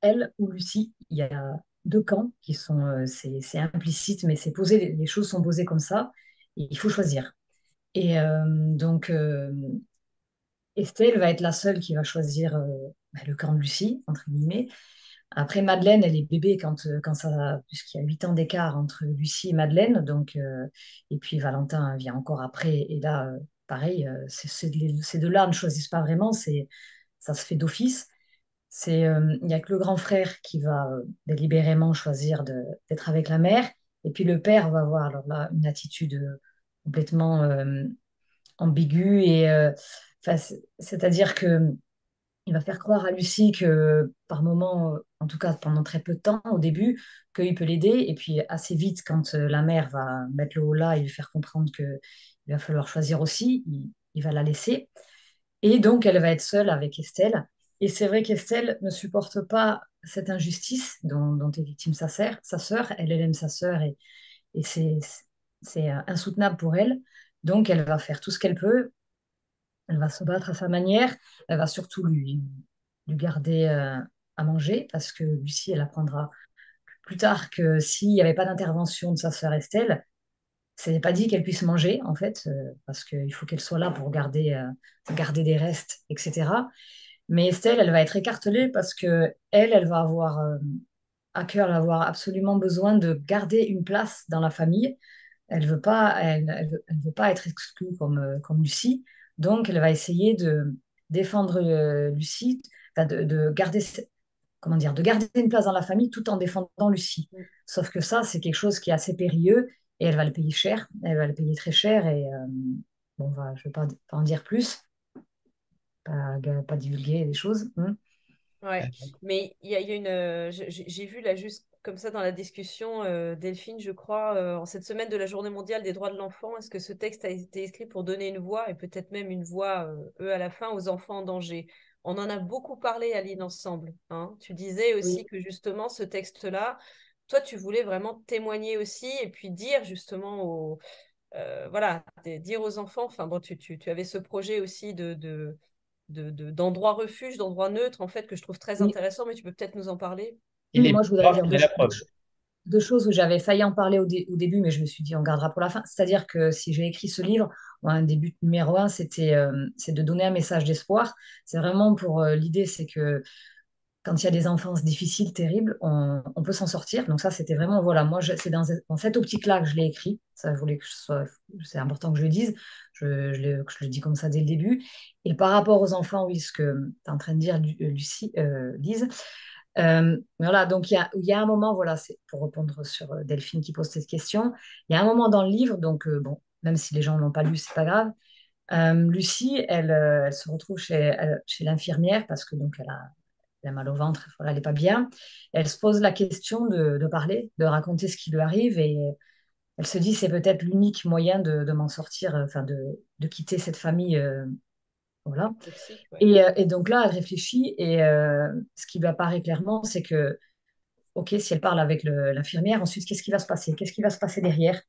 elle ou Lucie. Il y a deux camps qui sont, c'est implicite, mais c'est posé. Les choses sont posées comme ça. Et il faut choisir. Et donc Estelle va être la seule qui va choisir bah, le camp de Lucie entre guillemets. Après, Madeleine, elle est bébé quand, euh, quand ça, puisqu'il y a huit ans d'écart entre Lucie et Madeleine. Donc, euh, et puis Valentin vient encore après. Et là, euh, pareil, ces deux-là ne choisissent pas vraiment. C'est, ça se fait d'office. Il n'y a que le grand frère qui va délibérément choisir d'être avec la mère. Et puis le père va avoir alors là une attitude complètement ambiguë et c'est-à-dire que il va faire croire à Lucie que par moment, en tout cas pendant très peu de temps au début, qu'il peut l'aider. Et puis assez vite, quand euh, la mère va mettre le haut là et lui faire comprendre qu'il va falloir choisir aussi, il, va la laisser. Et donc, elle va être seule avec Estelle. Et c'est vrai qu'Estelle ne supporte pas cette injustice dont, est victime sa sœur. Sa sœur, elle, elle aime sa sœur et, c'est euh, insoutenable pour elle. Donc, elle va faire tout ce qu'elle peut elle va se battre à sa manière. Elle va surtout lui, lui garder euh, à manger parce que Lucie, elle apprendra plus tard que s'il n'y avait pas d'intervention de sa sœur Estelle, ce n'est pas dit qu'elle puisse manger, en fait, euh, parce qu'il faut qu'elle soit là pour garder, euh, garder des restes, etc. Mais Estelle, elle va être écartelée parce que elle, elle va avoir à cœur, elle va avoir absolument besoin de garder une place dans la famille. Elle ne veut, pas, elle, elle veut pas être exclue comme, comme Lucie. Donc, elle va essayer de défendre euh, Lucie, de, garder, comment dire, de garder une place dans la famille tout en défendant Lucie. Sauf que ça, c'est quelque chose qui est assez périlleux et elle va le payer cher, elle va le payer très cher, et bon, je ne vais pas, en dire plus, pas, pas divulguer les choses. Hein. Ouais, mais il y a, une. J'ai vu là juste comme ça dans la discussion, Delphine, je crois, en cette semaine de la Journée mondiale des droits de l'enfant, est-ce que ce texte a été écrit pour donner une voix et peut-être même une voix, eux à la fin, aux enfants en danger? On en a beaucoup parlé, Aline, ensemble. Hein. Tu disais aussi que justement, ce texte-là, toi, tu voulais vraiment témoigner aussi et puis dire justement aux, euh, voilà, dire aux enfants, enfin bon, tu, tu, avais ce projet aussi de, de, d'endroits refuge, d'endroits neutres, en fait, que je trouve très intéressant, mais tu peux peut-être nous en parler? Moi, je voudrais dire deux, choses où j'avais failli en parler au, début, mais je me suis dit, on gardera pour la fin. C'est-à-dire que si j'ai écrit ce livre, un début numéro un, c'était euh, de donner un message d'espoir. C'est vraiment pour euh, l'idée, c'est que quand il y a des enfances difficiles, terribles, on, peut s'en sortir. Donc ça, c'était vraiment, voilà, moi, c'est dans, cette optique-là que je l'ai écrit. Ça voulait que c'est important que je le dise. Je, je, le, je, le, dis comme ça dès le début. Et par rapport aux enfants, oui, ce que tu es en train de dire, euh, Lucie, euh, Lise, euh, voilà, donc il y a, y a, un moment, voilà, c'est pour répondre sur euh, Delphine qui pose cette question, il y a un moment dans le livre, donc bon, même si les gens ne l'ont pas lu, c'est pas grave. Lucie, elle, se retrouve chez, chez l'infirmière parce que donc elle a elle a mal au ventre, elle n'est pas bien. Elle se pose la question de, parler, de raconter ce qui lui arrive et elle se dit c'est peut-être l'unique moyen de, m'en sortir, euh, enfin de, quitter cette famille. Euh, voilà. Euh, et, donc là, elle réfléchit et ce qui lui apparaît clairement, c'est que ok, si elle parle avec l'infirmière, ensuite, qu'est-ce qui va se passer? Qu'est-ce qui va se passer derrière?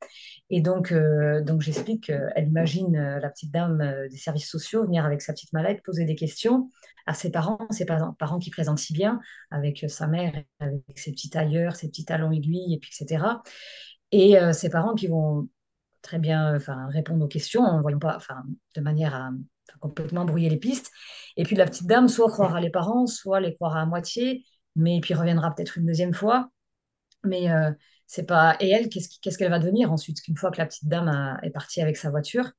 Et donc, euh, donc j'explique qu'elle imagine euh, la petite dame euh, des services sociaux venir avec sa petite mallette, poser des questions à ses parents, ses parents, parents qui présentent si bien, avec sa mère, avec ses petits tailleurs, ses petits talons aiguilles, et puis etc. Et ses parents qui vont très bien enfin, répondre aux questions en voyant pas, enfin, de manière à complètement brouiller les pistes. Et puis la petite dame, soit croire à les parents, soit les croire à moitié, mais puis reviendra peut-être une deuxième fois. Mais euh, c'est pas. Et elle, qu'est-ce qu'elle va devenir ensuite Qu'une fois que la petite dame est partie avec sa voiture,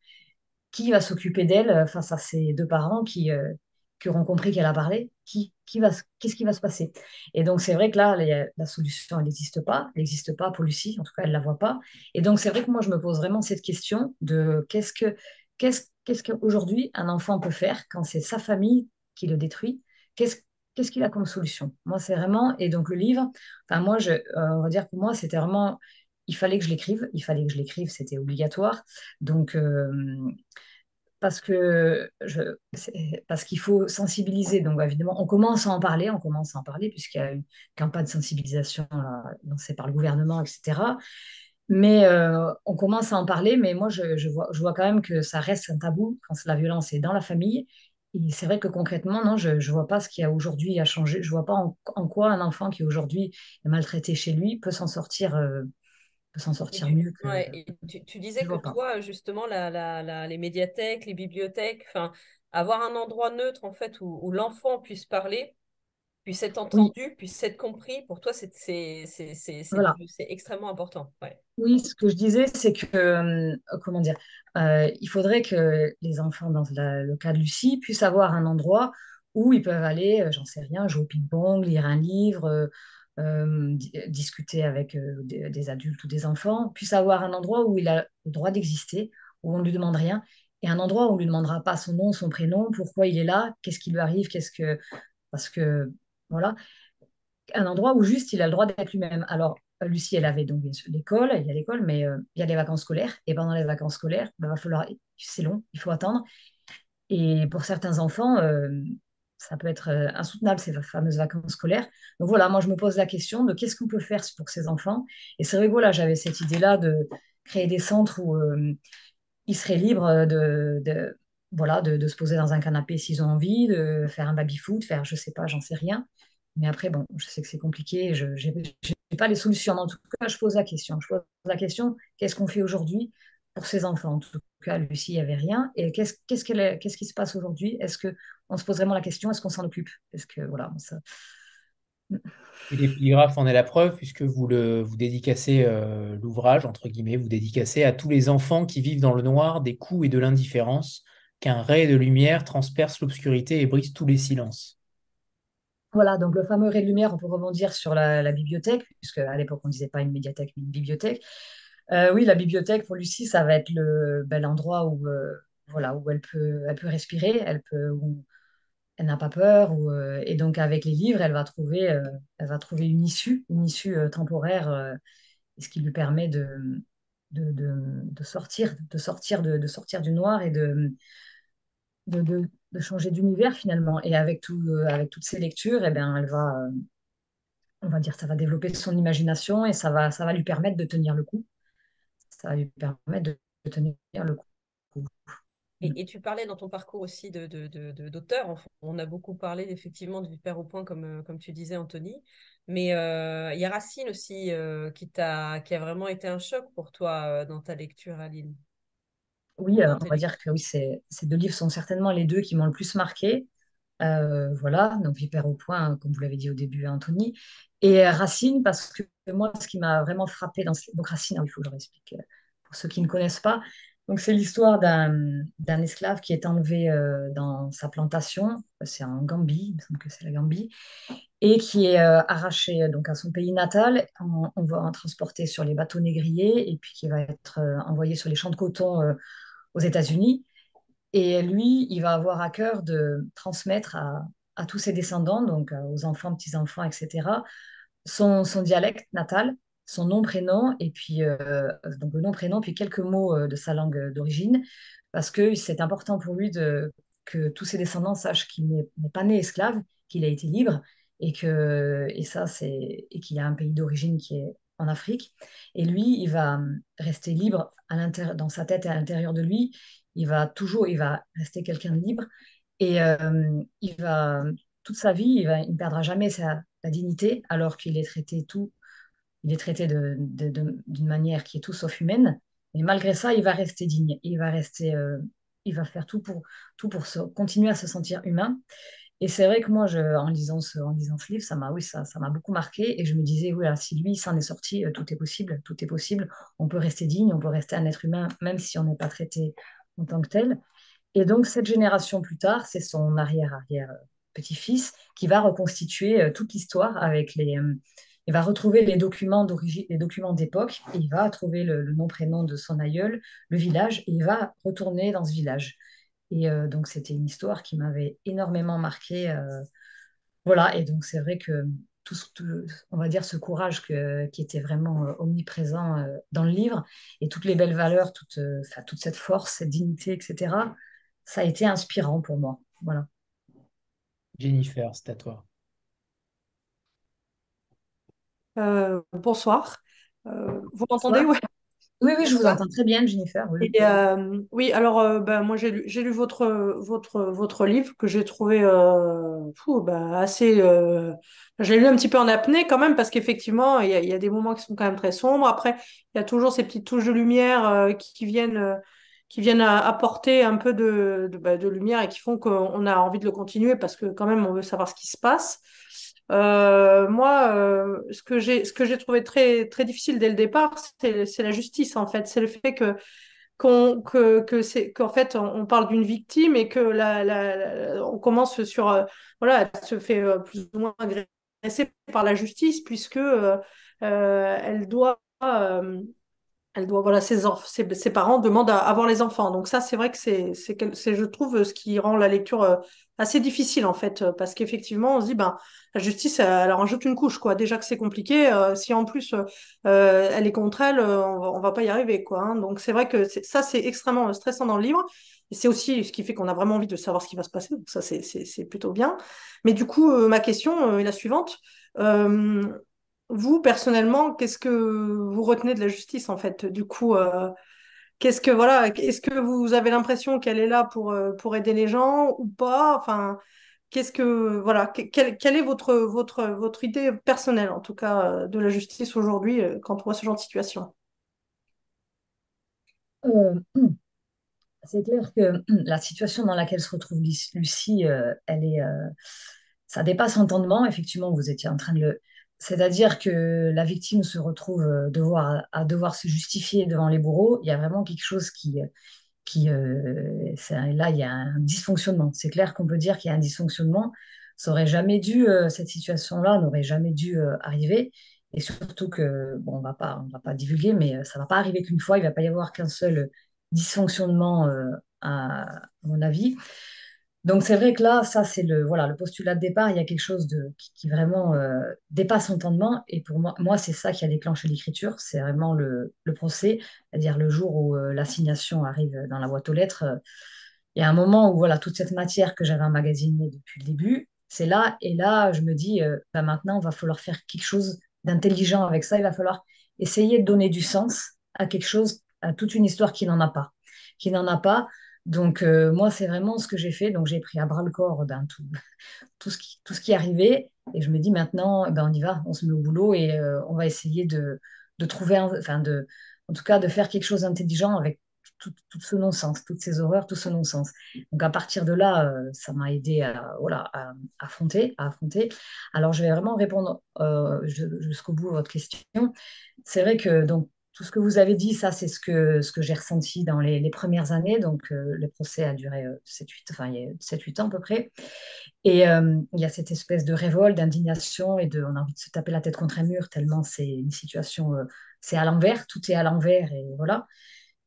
qui va s'occuper d'elle euh, face à ses deux parents qui, euh, qui auront compris qu'elle a parlé? Qui, Qu'est-ce qui va se passer? Et donc, c'est vrai que là, la solution, elle n'existe pas. Elle n'existe pas pour Lucie, en tout cas, elle la voit pas. Et donc, c'est vrai que moi, je me pose vraiment cette question de qu'est-ce que qu'est-ce qu'est-ce qu'aujourd'hui un enfant peut faire quand c'est sa famille qui le détruit? Qu'est-ce qu'il a comme solution? Moi, c'est vraiment, et donc le livre, enfin moi, euh, on va dire que moi, c'était vraiment, il fallait que je l'écrive, il fallait que je l'écrive, c'était obligatoire. Donc, euh, parce que parce qu'il faut sensibiliser. Donc, évidemment, on commence à en parler, on commence à en parler, puisqu'il y a une campagne de sensibilisation lancée par le gouvernement, etc. Mais euh, on commence à en parler, mais moi, je, je, vois, je vois quand même que ça reste un tabou quand la violence est dans la famille c'est vrai que concrètement, non, je ne vois pas ce qui a aujourd'hui à changer. Je ne vois pas en, quoi un enfant qui aujourd'hui est maltraité chez lui peut s'en sortir, euh, peut s'en sortir mieux. tu, disais que toi, justement, les médiathèques, les bibliothèques, avoir un endroit neutre en fait où l'enfant puisse parler, puisse être entendu, puisse être compris, pour toi, c'est extrêmement important. Oui, ce que je disais, c'est que, euh, comment dire, euh, il faudrait que les enfants, dans le cas de Lucie, puissent avoir un endroit où ils peuvent aller, euh, j'en sais rien, jouer au ping-pong, lire un livre, discuter avec des, adultes ou des enfants, puissent avoir un endroit où il a le droit d'exister, où on ne lui demande rien, et un endroit où on ne lui demandera pas son nom, son prénom, pourquoi il est là, qu'est-ce qui lui arrive, qu'est-ce que... Parce que voilà. Un endroit où juste il a le droit d'être lui-même. Alors, Lucie, elle avait donc bien sûr l'école, il y a l'école, mais euh, il y a les vacances scolaires. Et pendant les vacances scolaires, ben, va falloir, c'est long, il faut attendre. Et pour certains enfants, euh, ça peut être euh, insoutenable, ces fameuses vacances scolaires. Donc voilà, moi je me pose la question de qu'est-ce qu'on peut faire pour ces enfants. Et c'est que voilà, j'avais cette idée-là de créer des centres où ils seraient libres de, voilà, de, se poser dans un canapé s'ils ont envie, de faire un baby-foot, faire je sais pas, j'en sais rien. Mais après, bon, je sais que c'est compliqué, je n'ai pas les solutions. en tout cas, je pose la question. Je pose la question, qu'est-ce qu'on fait aujourd'hui pour ces enfants? En tout cas, Lucie, il n'y avait rien. Et qu'est-ce qu'est-ce qu'est-ce qui se passe aujourd'hui? Est-ce qu'on se pose vraiment la question Est-ce qu'on s'en occupe? Est-ce que, voilà, ça... Et l'épigraphe en est la preuve, puisque vous, le, vous dédicacez euh, l'ouvrage, entre guillemets, vous dédicacez à tous les enfants qui vivent dans le noir des coups et de l'indifférence, qu'un ray de lumière transperce l'obscurité et brise tous les silences. Voilà, donc le fameux ray de lumière, on peut rebondir sur la, bibliothèque, puisque à l'époque on ne disait pas une médiathèque, mais une bibliothèque. Euh, oui, la bibliothèque pour Lucie, ça va être le ben, l'endroit où voilà où elle peut elle peut respirer, elle peut où elle n'a pas peur ou, et donc avec les livres, elle va trouver elle va trouver une issue, une issue temporaire, ce qui lui permet de de, de, sortir de sortir de, de sortir du noir et de de, de changer d'univers finalement. Et avec, tout, euh, avec toutes ces lectures, eh bien, elle va, euh, on va dire, ça va développer son imagination et ça va, ça va lui permettre de tenir le coup. Ça va lui permettre de, tenir le coup. Et, tu parlais dans ton parcours aussi de, d'auteur. on a beaucoup parlé effectivement du Père au point, comme, euh, comme tu disais, Anthony. Mais il y a Racine aussi qui, t'a, qui a vraiment été un choc pour toi dans ta lecture, Aline. Oui, euh, on va dire que oui, ces, deux livres sont certainement les deux qui m'ont le plus marqué. Euh, voilà, donc Vipère au point, comme vous l'avez dit au début, Anthony. Et Racine, parce que moi, ce qui m'a vraiment frappé dans ce... Donc Racine, hein, il faut que je l'explique euh, pour ceux qui ne connaissent pas. Donc c'est l'histoire d'un, esclave qui est enlevé dans sa plantation, c'est en Gambie, il me semble que c'est la Gambie, et qui est arraché donc à son pays natal. On, va en transporter sur les bateaux négriers et puis qui va être envoyé sur les champs de coton aux États-Unis. Et lui, il va avoir à cœur de transmettre à, tous ses descendants, donc euh, aux enfants, petits-enfants, etc., son, dialecte natal, son nom, prénom, et puis euh, donc le nom, prénom, puis quelques mots euh, de sa langue d'origine, parce que c'est important pour lui que tous ses descendants sachent qu'il n'est pas né esclave, qu'il a été libre, et que et ça c'est et qu'il a un pays d'origine qui est en Afrique. Et lui, il va rester libre à dans sa tête et à l'intérieur de lui. Il va toujours, il va rester quelqu'un de libre. Et euh, il va, toute sa vie, il, ne perdra jamais sa, dignité, alors qu'il est traité tout, il est traité d'une manière qui est tout sauf humaine. Mais malgré ça, il va rester digne. Il va rester, euh, il va faire tout pour, continuer à se sentir humain. Et c'est vrai que moi, en, lisant ce, livre, ça m'a oui, ça, m'a beaucoup marqué. Et je me disais, oui, si lui s'en est sorti, euh, tout est possible, tout est possible. On peut rester digne, on peut rester un être humain, même si on n'est pas traité en tant que tel. Et donc, cette génération plus tard, c'est son arrière-arrière euh, petit-fils qui va reconstituer toute l'histoire avec les. Il va retrouver les documents d'origine, les documents d'époque, il va trouver le, nom prénom de son aïeul, le village, et il va retourner dans ce village. Et euh, donc, c'était une histoire qui m'avait énormément marqué. Euh, voilà, et donc c'est vrai que tout, on va dire, ce courage qui était vraiment euh, omniprésent dans le livre et toutes les belles valeurs, toute, toute cette force, cette dignité, etc., ça a été inspirant pour moi. Voilà. Jennifer, c'est à toi. Bonsoir. vous m'entendez? ouais. Oui, oui, je vous entends très bien, Jennifer. Oui, euh, oui alors, euh, ben, moi, j'ai lu, lu votre, votre, votre livre que j'ai trouvé euh, ben, assez. j'ai lu un petit peu en apnée quand même, parce qu'effectivement, il y, y, a des moments qui sont quand même très sombres. Après, il y a toujours ces petites touches de lumière qui, viennent. qui viennent apporter un peu de, de, ben, de lumière et qui font qu'on a envie de le continuer parce que quand même on veut savoir ce qui se passe. Euh, moi, euh, ce que j'ai trouvé très très difficile dès le départ, c'est la justice en fait. C'est le fait que qu'on que, que c'est qu'en fait on, parle d'une victime et que la, on commence sur euh, voilà, elle se fait plus ou moins agresser par la justice puisque elle doit elle doit voilà ses, ses, ses, parents demandent à avoir les enfants donc ça c'est vrai que c'est je trouve ce qui rend la lecture assez difficile en fait parce qu'effectivement on se dit ben la justice, elle, en rajoute une couche, quoi. Déjà que c'est compliqué, euh, si en plus euh, elle est contre elle, euh, on, va, va pas y arriver, quoi. Hein. Donc c'est vrai que ça, c'est extrêmement stressant dans le livre. Et c'est aussi ce qui fait qu'on a vraiment envie de savoir ce qui va se passer. Donc ça, c'est plutôt bien. Mais du coup, ma question est la suivante. vous, personnellement, qu'est-ce que vous retenez de la justice, en fait Du coup, qu'est-ce que, voilà, est-ce que vous avez l'impression qu'elle est là pour, pour aider les gens ou pas? Enfin, Qu'est-ce que voilà, quelle, est votre, votre, votre idée personnelle en tout cas euh, de la justice aujourd'hui euh, quand on voit ce genre de situation? Euh, <clears throat> C'est clair que <clears throat> la situation dans laquelle se retrouve Lucie, elle est, ça dépasse entendement. Effectivement, vous étiez en train de le, c'est-à-dire que la victime se retrouve devoir, à devoir se justifier devant les bourreaux. Il y a vraiment quelque chose qui, qui euh, là il y a un dysfonctionnement. C'est clair qu'on peut dire qu'il y a un dysfonctionnement. Ça aurait jamais dû euh, cette situation-là n'aurait jamais dû euh, arriver. Et surtout que, bon, on on va pas divulguer, mais ça va pas arriver qu'une fois, il va pas y avoir qu'un seul dysfonctionnement, à mon avis. Donc c'est vrai que là, ça c'est le voilà le postulat de départ. Il y a quelque chose de qui, vraiment euh, dépasse l'entendement. Et pour moi, moi c'est ça qui a déclenché l'écriture. C'est vraiment le, procès, c'est-à-dire le jour où euh, l'assignation arrive dans la boîte aux lettres. Euh, il y a un moment où voilà toute cette matière que j'avais emmagasinée depuis le début, c'est là. Et là, je me dis, bah, maintenant, il va falloir faire quelque chose d'intelligent avec ça. Il va falloir essayer de donner du sens à quelque chose, à toute une histoire qui n'en a pas, qui n'en a pas. Donc, euh, moi, c'est vraiment ce que j'ai fait. Donc, j'ai pris à bras le corps ben, tout, <laughs> tout, ce qui, tout ce qui arrivait. Et je me dis maintenant, ben, on y va, on se met au boulot et euh, on va essayer de, de trouver, enfin, de, en tout cas, de faire quelque chose d'intelligent avec tout, tout, ce non-sens, toutes ces horreurs, tout ce non-sens. Donc, à partir de là, euh, ça m'a aidé à, voilà, à, affronter, à affronter. Alors, je vais vraiment répondre jusqu'au bout à votre question. C'est vrai que, donc, tout ce que vous avez dit, ça, c'est ce que, ce que j'ai ressenti dans les, premières années. Donc, euh, le procès a duré 7-8 euh, enfin, 7, ans à peu près. Et euh, il y a cette espèce de révolte, d'indignation et de, on a envie de se taper la tête contre un mur tellement c'est une situation, c'est à l'envers, tout est à l'envers et voilà.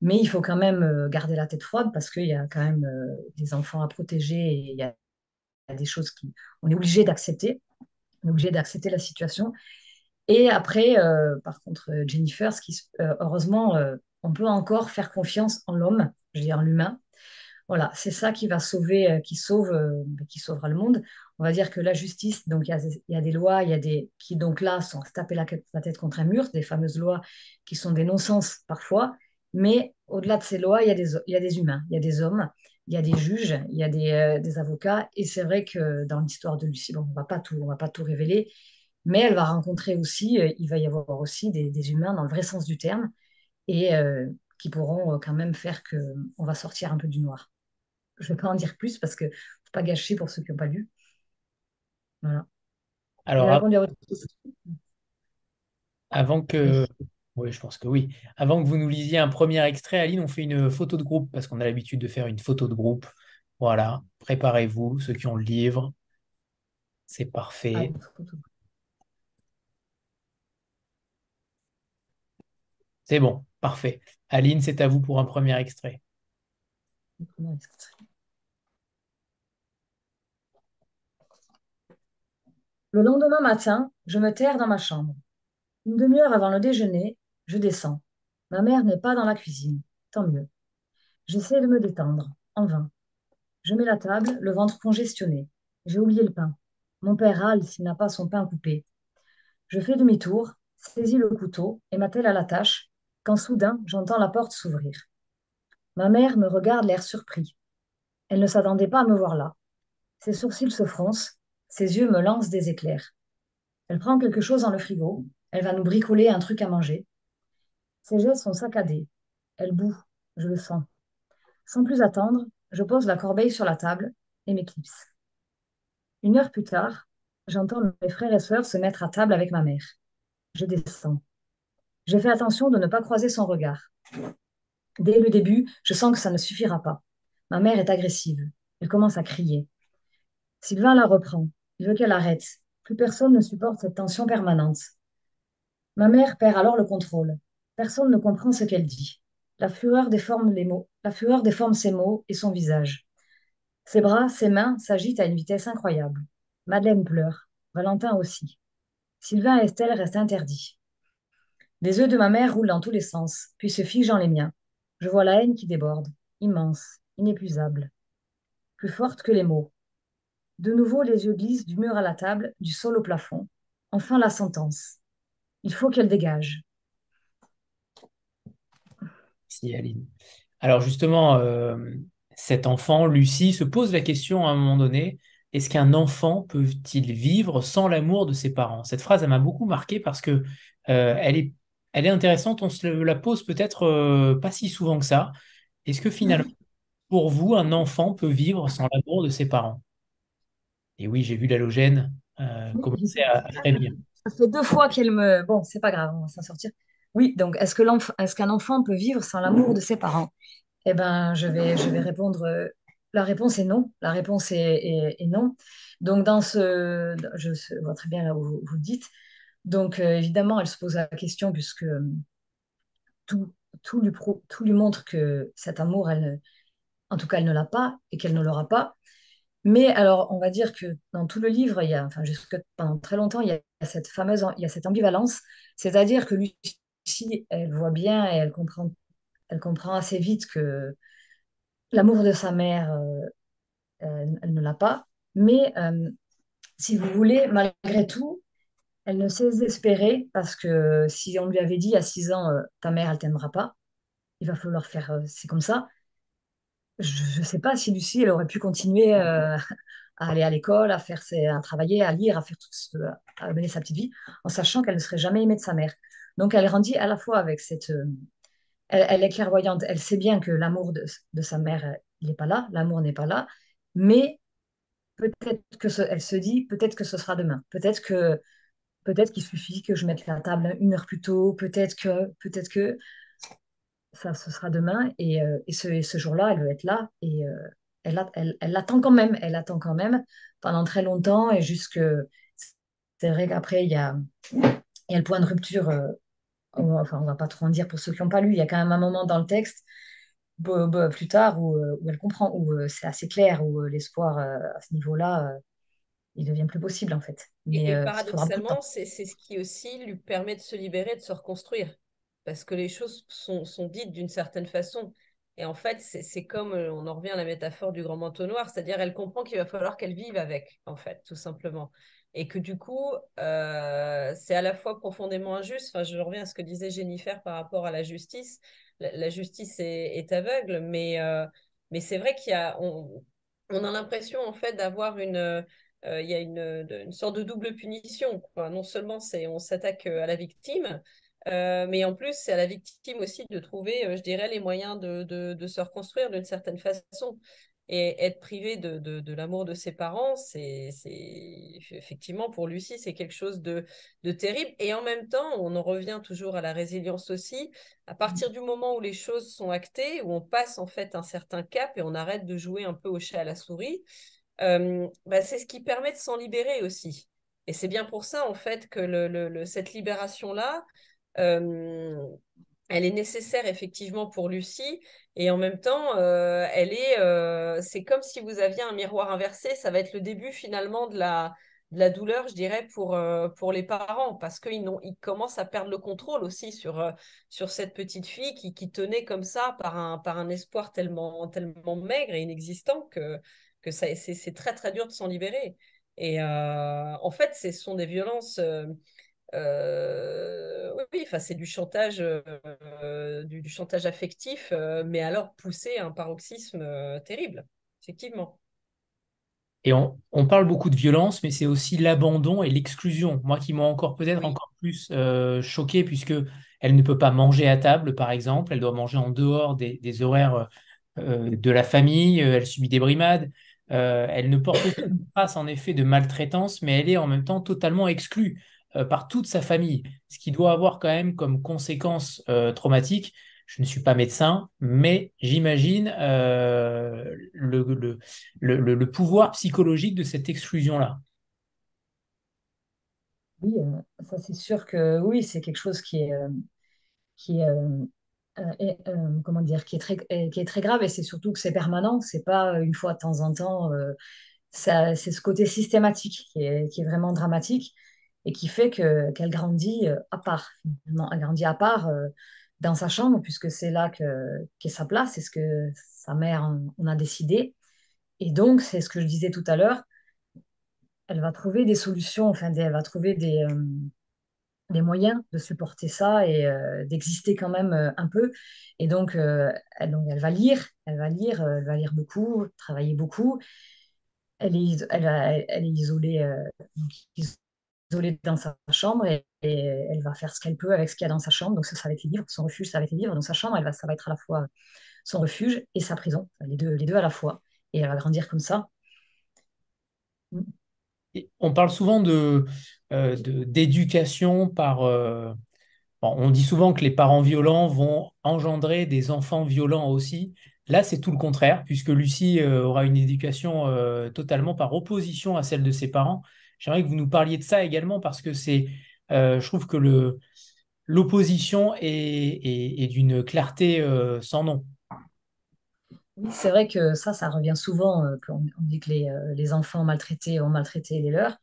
Mais il faut quand même garder la tête froide parce qu'il y a quand même des enfants à protéger et il y a, il y a des choses qui, on est obligé d'accepter. On est obligé d'accepter la situation. Et après, euh, par contre, euh, Jennifer, euh, heureusement, on peut encore faire confiance en l'homme, je veux dire l'humain. Voilà, c'est ça qui va sauver, qui sauve, qui sauvera le monde. On va dire que la justice, donc il y a, des lois, il y a des qui donc là sont se taper la, tête contre un mur, des fameuses lois qui sont des non-sens parfois. Mais au-delà de ces lois, il y a des, y a des humains, il y a des hommes, il y a des juges, il y a des, avocats. Et c'est vrai que dans l'histoire de Lucie, bon, on on va pas tout révéler, mais elle va rencontrer aussi, euh, il va y avoir aussi des, humains dans le vrai sens du terme, et euh, qui pourront euh, quand même faire qu'on va sortir un peu du noir. Je ne vais pas en dire plus parce que ne faut pas gâcher pour ceux qui n'ont pas lu. Voilà. Alors, avant que... Oui, je pense que oui. Avant que vous nous lisiez un premier extrait, Aline, on fait une photo de groupe parce qu'on a l'habitude de faire une photo de groupe. Voilà, préparez-vous, ceux qui ont le livre. C'est parfait. Ah, C'est bon, parfait. Aline, c'est à vous pour un premier extrait. Le lendemain matin, je me terre dans ma chambre. Une demi-heure avant le déjeuner, je descends. Ma mère n'est pas dans la cuisine. Tant mieux. J'essaie de me détendre, en vain. Je mets la table, le ventre congestionné. J'ai oublié le pain. Mon père râle s'il n'a pas son pain coupé. Je fais demi-tour, saisis le couteau et m'attelle à la tâche quand soudain j'entends la porte s'ouvrir. Ma mère me regarde l'air surpris. Elle ne s'attendait pas à me voir là. Ses sourcils se froncent, ses yeux me lancent des éclairs. Elle prend quelque chose dans le frigo, elle va nous bricoler un truc à manger. Ses gestes sont saccadés. Elle boue, je le sens. Sans plus attendre, je pose la corbeille sur la table et m'éclipse. Une heure plus tard, j'entends mes frères et sœurs se mettre à table avec ma mère. Je descends. J'ai fait attention de ne pas croiser son regard. Dès le début, je sens que ça ne suffira pas. Ma mère est agressive. Elle commence à crier. Sylvain la reprend. Il veut qu'elle arrête. Plus personne ne supporte cette tension permanente. Ma mère perd alors le contrôle. Personne ne comprend ce qu'elle dit. La fureur déforme les mots. La fureur déforme ses mots et son visage. Ses bras, ses mains s'agitent à une vitesse incroyable. Madeleine pleure. Valentin aussi. Sylvain et Estelle restent interdits. Les yeux de ma mère roulent dans tous les sens, puis se figent dans les miens. Je vois la haine qui déborde, immense, inépuisable, plus forte que les mots. De nouveau, les yeux glissent du mur à la table, du sol au plafond. Enfin, la sentence. Il faut qu'elle dégage. Merci, Aline. Alors, justement, euh, cet enfant, Lucie, se pose la question à un moment donné est-ce qu'un enfant peut-il vivre sans l'amour de ses parents? Cette phrase, elle m'a beaucoup marqué parce que euh, elle est elle est intéressante. On se la pose peut-être euh, pas si souvent que ça. Est-ce que finalement, pour vous, un enfant peut vivre sans l'amour de ses parents? Et oui, j'ai vu l'halogène euh, commencer à, bien. Ça fait deux fois qu'elle me. Bon, c'est pas grave, on va s'en sortir. Oui, donc est-ce qu'un enfant peut vivre sans l'amour de ses parents? Eh ben, je vais, je vais répondre. Euh, la réponse est non. La réponse est, non. Donc dans ce, je vois très bien là où vous, vous dites. Donc, évidemment, elle se pose la question puisque tout, tout, lui, tout lui montre que cet amour, elle, en tout cas, elle ne l'a pas et qu'elle ne l'aura pas. Mais alors, on va dire que dans tout le livre, il y a, enfin, jusque pendant très longtemps, il y a cette fameuse, il y a cette ambivalence, c'est-à-dire que Lucie, elle voit bien et elle comprend, elle comprend assez vite que l'amour de sa mère, euh, elle, ne l'a pas. Mais euh, si vous voulez, malgré tout, elle ne cesse d'espérer parce que si on lui avait dit à 6 ans, euh, ta mère, elle t'aimera pas, il va falloir faire, c'est comme ça je ne sais pas si Lucie, elle aurait pu continuer euh, à aller à l'école, à faire ses, à travailler, à lire, à faire tout à mener sa petite vie, en sachant qu'elle ne serait jamais aimée de sa mère. Donc elle grandit à la fois avec cette, euh, elle, est clairvoyante, elle sait bien que l'amour de, sa mère, euh, il n'est pas là, l'amour n'est pas là, mais peut-être que elle se dit, peut-être que ce sera demain, peut-être que peut-être qu'il suffit que je mette la table une heure plus tôt, peut-être que, peut-être que, ça, ce sera demain. Et, euh, et ce, ce jour-là, elle veut être là. Et euh, elle, elle, elle attend quand même. Elle attend quand même pendant très longtemps. Et jusque. C'est vrai qu'après, il y a, y a le point de rupture. Euh, enfin, on va pas trop en dire pour ceux qui n'ont pas lu. Il y a quand même un moment dans le texte plus tard où, où, elle comprend, où c'est assez clair, où l'espoir à ce niveau-là, il devient plus possible en fait. Mais, et, paradoxalement, c'est ce qui aussi lui permet de se libérer, de se reconstruire parce que les choses sont, sont dites d'une certaine façon. Et en fait, c'est comme, euh, on en revient à la métaphore du grand manteau noir, c'est-à-dire elle comprend qu'il va falloir qu'elle vive avec, en fait, tout simplement. Et que du coup, euh, c'est à la fois profondément injuste, enfin, je reviens à ce que disait Jennifer par rapport à la justice. La, justice est, aveugle, mais, euh, mais c'est vrai qu'il y a, on, on a l'impression, en fait, d'avoir une... il y a une, sorte de double punition. Non seulement on s'attaque à la victime, euh, mais en plus, c'est à la victime aussi de trouver, euh, je dirais, les moyens de, se reconstruire d'une certaine façon. Et être privé de, de l'amour de ses parents, c'est effectivement pour Lucie, c'est quelque chose de, terrible. Et en même temps, on en revient toujours à la résilience aussi. À partir du moment où les choses sont actées, où on passe en fait un certain cap et on arrête de jouer un peu au chat à la souris, euh, bah, c'est ce qui permet de s'en libérer aussi. Et c'est bien pour ça, en fait, que cette libération-là, euh, elle est nécessaire effectivement pour Lucie et en même temps, euh, elle est, c'est comme si vous aviez un miroir inversé. Ça va être le début finalement de la, douleur, je dirais, pour, les parents parce qu'ils ils commencent à perdre le contrôle aussi sur, cette petite fille qui, tenait comme ça par un, espoir tellement maigre et inexistant que, que ça, c'est, très très dur de s'en libérer. Et en fait, ce sont des violences euh, oui, enfin, c'est du chantage, euh, du, chantage affectif, euh, mais alors poussé à un paroxysme terrible, effectivement. Et on, parle beaucoup de violence, mais c'est aussi l'abandon et l'exclusion. Moi qui m'ont encore peut-être encore plus choqué, puisque elle ne peut pas manger à table, par exemple. Elle doit manger en dehors des, des horaires de la famille. Elle subit des brimades. Elle ne porte aucune trace, en effet, de maltraitance, mais elle est en même temps totalement exclue. Euh, par toute sa famille, ce qui doit avoir quand même comme conséquence euh, traumatique. Je ne suis pas médecin, mais j'imagine euh, le, le, pouvoir psychologique de cette exclusion-là. Oui, ça c'est sûr que oui, c'est quelque chose qui est, qui est, comment dire, qui est très, qui est très grave et c'est surtout que c'est permanent, c'est pas une fois de temps en temps. c'est ce côté systématique qui est, qui est vraiment dramatique et qui fait que qu'elle grandit euh, à part. Elle grandit à part euh, dans sa chambre, puisque c'est là que qu'est sa place, c'est ce que sa mère en, a décidé. Et donc, c'est ce que je disais tout à l'heure, elle va trouver des solutions, enfin, elle va trouver des, euh, des moyens de supporter ça et d'exister quand même un peu. Et donc elle, donc, elle va lire, elle va lire, elle va lire beaucoup, travailler beaucoup. Elle est, elle, elle est isolée, isolée dans sa chambre et, elle va faire ce qu'elle peut avec ce qu'il y a dans sa chambre. Donc ça, ça va être les livres, son refuge, ça va être les livres. Dans sa chambre, elle va, ça va être à la fois son refuge et sa prison, les deux, les deux à la fois. Et elle va grandir comme ça. On parle souvent euh, d'éducation par... Euh, on dit souvent que les parents violents vont engendrer des enfants violents aussi. Là, c'est tout le contraire, puisque Lucie euh, aura une éducation totalement par opposition à celle de ses parents. J'aimerais que vous nous parliez de ça également parce que c'est je trouve que l'opposition est, d'une clarté sans nom. Oui, c'est vrai que ça, ça revient souvent quand on dit que les, les, enfants maltraités ont maltraité les leurs.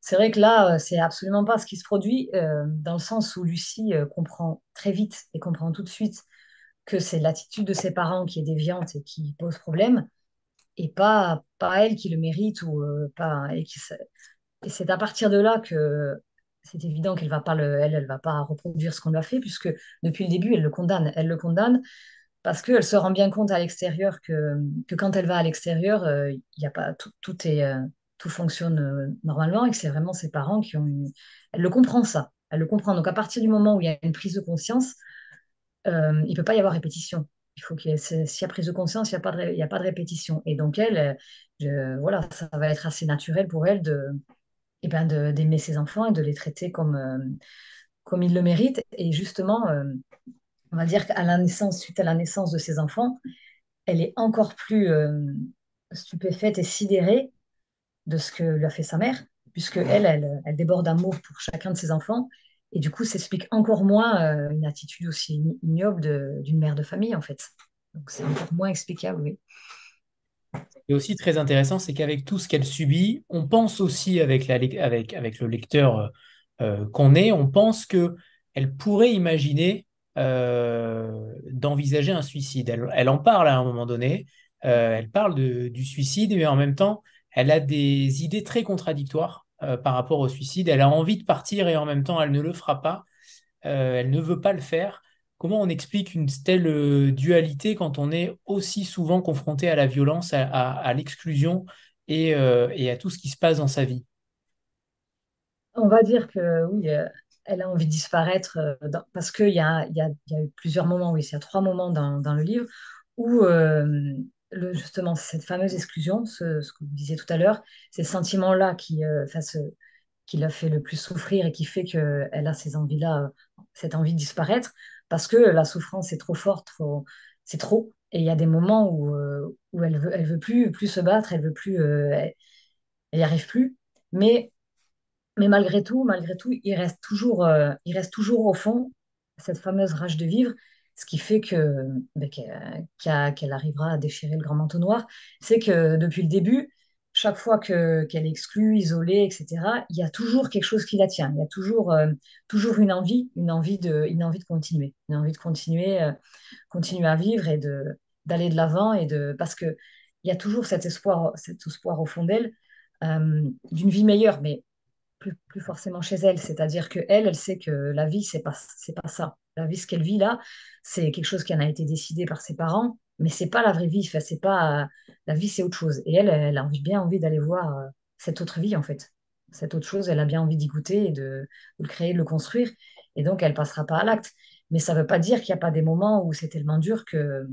C'est vrai que là, c'est absolument pas ce qui se produit, dans le sens où Lucie comprend très vite et comprend tout de suite que c'est l'attitude de ses parents qui est déviante et qui pose problème, et pas, pas elle qui le mérite ou pas. Et, et c'est à partir de là que c'est évident qu'elle va elle, elle va pas reproduire ce qu'on lui a fait, puisque depuis le début, elle le condamne. Elle le condamne parce qu'elle se rend bien compte à l'extérieur que, quand elle va à l'extérieur, euh, il y a pas tout, tout est euh, tout fonctionne euh, normalement et que c'est vraiment ses parents qui ont eu... Elle le comprend ça. Elle le comprend. Donc à partir du moment où il y a une prise de conscience, il il peut pas y avoir répétition. Il faut qu'il s'il y a prise de conscience, il n'y a pas de, répétition. Et donc elle, voilà, ça va être assez naturel pour elle de et ben d'aimer ses enfants et de les traiter comme, euh, comme ils le méritent. Et justement, euh, on va dire qu'à la naissance, suite à la naissance de ses enfants, elle est encore plus euh, stupéfaite et sidérée de ce que lui a fait sa mère, puisque elle, elle, elle déborde d'amour pour chacun de ses enfants. Et du coup, s'explique encore moins une attitude aussi ignoble d'une mère de famille, en fait. Donc, c'est encore moins explicable, oui est aussi très intéressant, c'est qu'avec tout ce qu'elle subit, on pense aussi avec, la, avec, avec le lecteur euh, euh, qu'on est, on pense qu'elle pourrait imaginer euh, d'envisager un suicide. Elle, en parle à un moment donné, elle parle du suicide, mais en même temps, elle a des idées très contradictoires par rapport au suicide. Elle a envie de partir et en même temps, elle ne le fera pas. elle ne veut pas le faire. Comment on explique une telle euh, dualité quand on est aussi souvent confronté à la violence, à, l'exclusion euh, et, à tout ce qui se passe dans sa vie? On va dire que oui, euh, elle a envie de disparaître parce qu'il y a, y, a, eu plusieurs moments, oui, il y a trois moments dans, le livre où le, justement cette fameuse exclusion, ce, que vous disiez tout à l'heure, ces sentiments-là qui, qui l'a fait le plus souffrir et qui fait qu'elle a ces envies-là, cette envie de disparaître parce que la souffrance est trop forte, c'est trop. Et il y a des moments où, euh, elle veut, veut plus, plus se battre, elle veut plus, euh, elle n'y arrive plus. Mais, mais malgré tout, malgré tout, il reste toujours, euh, il reste toujours au fond cette fameuse rage de vivre, ce qui fait que ben, qu'elle arrivera à déchirer le grand manteau noir. C'est que depuis le début, chaque fois que qu'elle est exclue, isolée, etc., il y a toujours quelque chose qui la tient. Il y a toujours, euh, toujours une envie, une envie de, une envie de continuer, une envie de continuer, euh, continuer à vivre et de d'aller de l'avant et de parce que il y a toujours cet espoir, cet espoir au fond d'elle d'une vie meilleure, mais plus, forcément chez elle. C'est-à-dire que elle, elle sait que la vie c'est pas pas ça. La vie ce qu'elle vit là, c'est quelque chose qui en a été décidé par ses parents mais c'est pas la vraie vie. c'est pas la vie, c'est autre chose. Et elle, elle a bien envie d'aller voir euh, cette autre vie en fait. Cette autre chose, elle a bien envie d'y goûter et de, le créer, de le construire. Et donc, elle passera pas à l'acte. Mais ça veut pas dire qu'il n'y a pas des moments où c'est tellement dur que,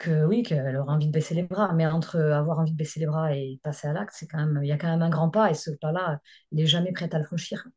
que oui, qu'elle aura envie de baisser les bras. Mais entre avoir envie de baisser les bras et passer à l'acte, c'est quand même, il y a quand même un grand pas. Et ce pas-là, il n'est jamais prêt à le franchir.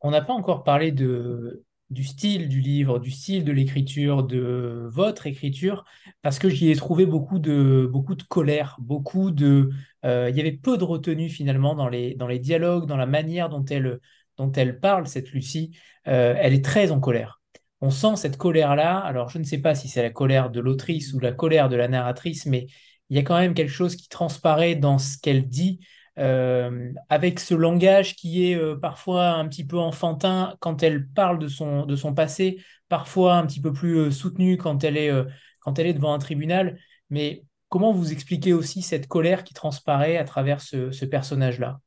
On n'a pas encore parlé du style du livre, du style de l'écriture, de votre écriture, parce que j'y ai trouvé beaucoup de, beaucoup de colère, beaucoup de... Euh, il y avait peu de retenue finalement dans les, dans les dialogues, dans la manière dont elle, dont elle parle, cette Lucie. Euh, elle est très en colère. On sent cette colère-là. Alors, je ne sais pas si c'est la colère de l'autrice ou la colère de la narratrice, mais il y a quand même quelque chose qui transparaît dans ce qu'elle dit. Euh, avec ce langage qui est euh, parfois un petit peu enfantin quand elle parle de son, passé, parfois un petit peu plus euh, soutenu quand elle est devant un tribunal. Mais comment vous expliquez aussi cette colère qui transparaît à travers ce, personnage-là?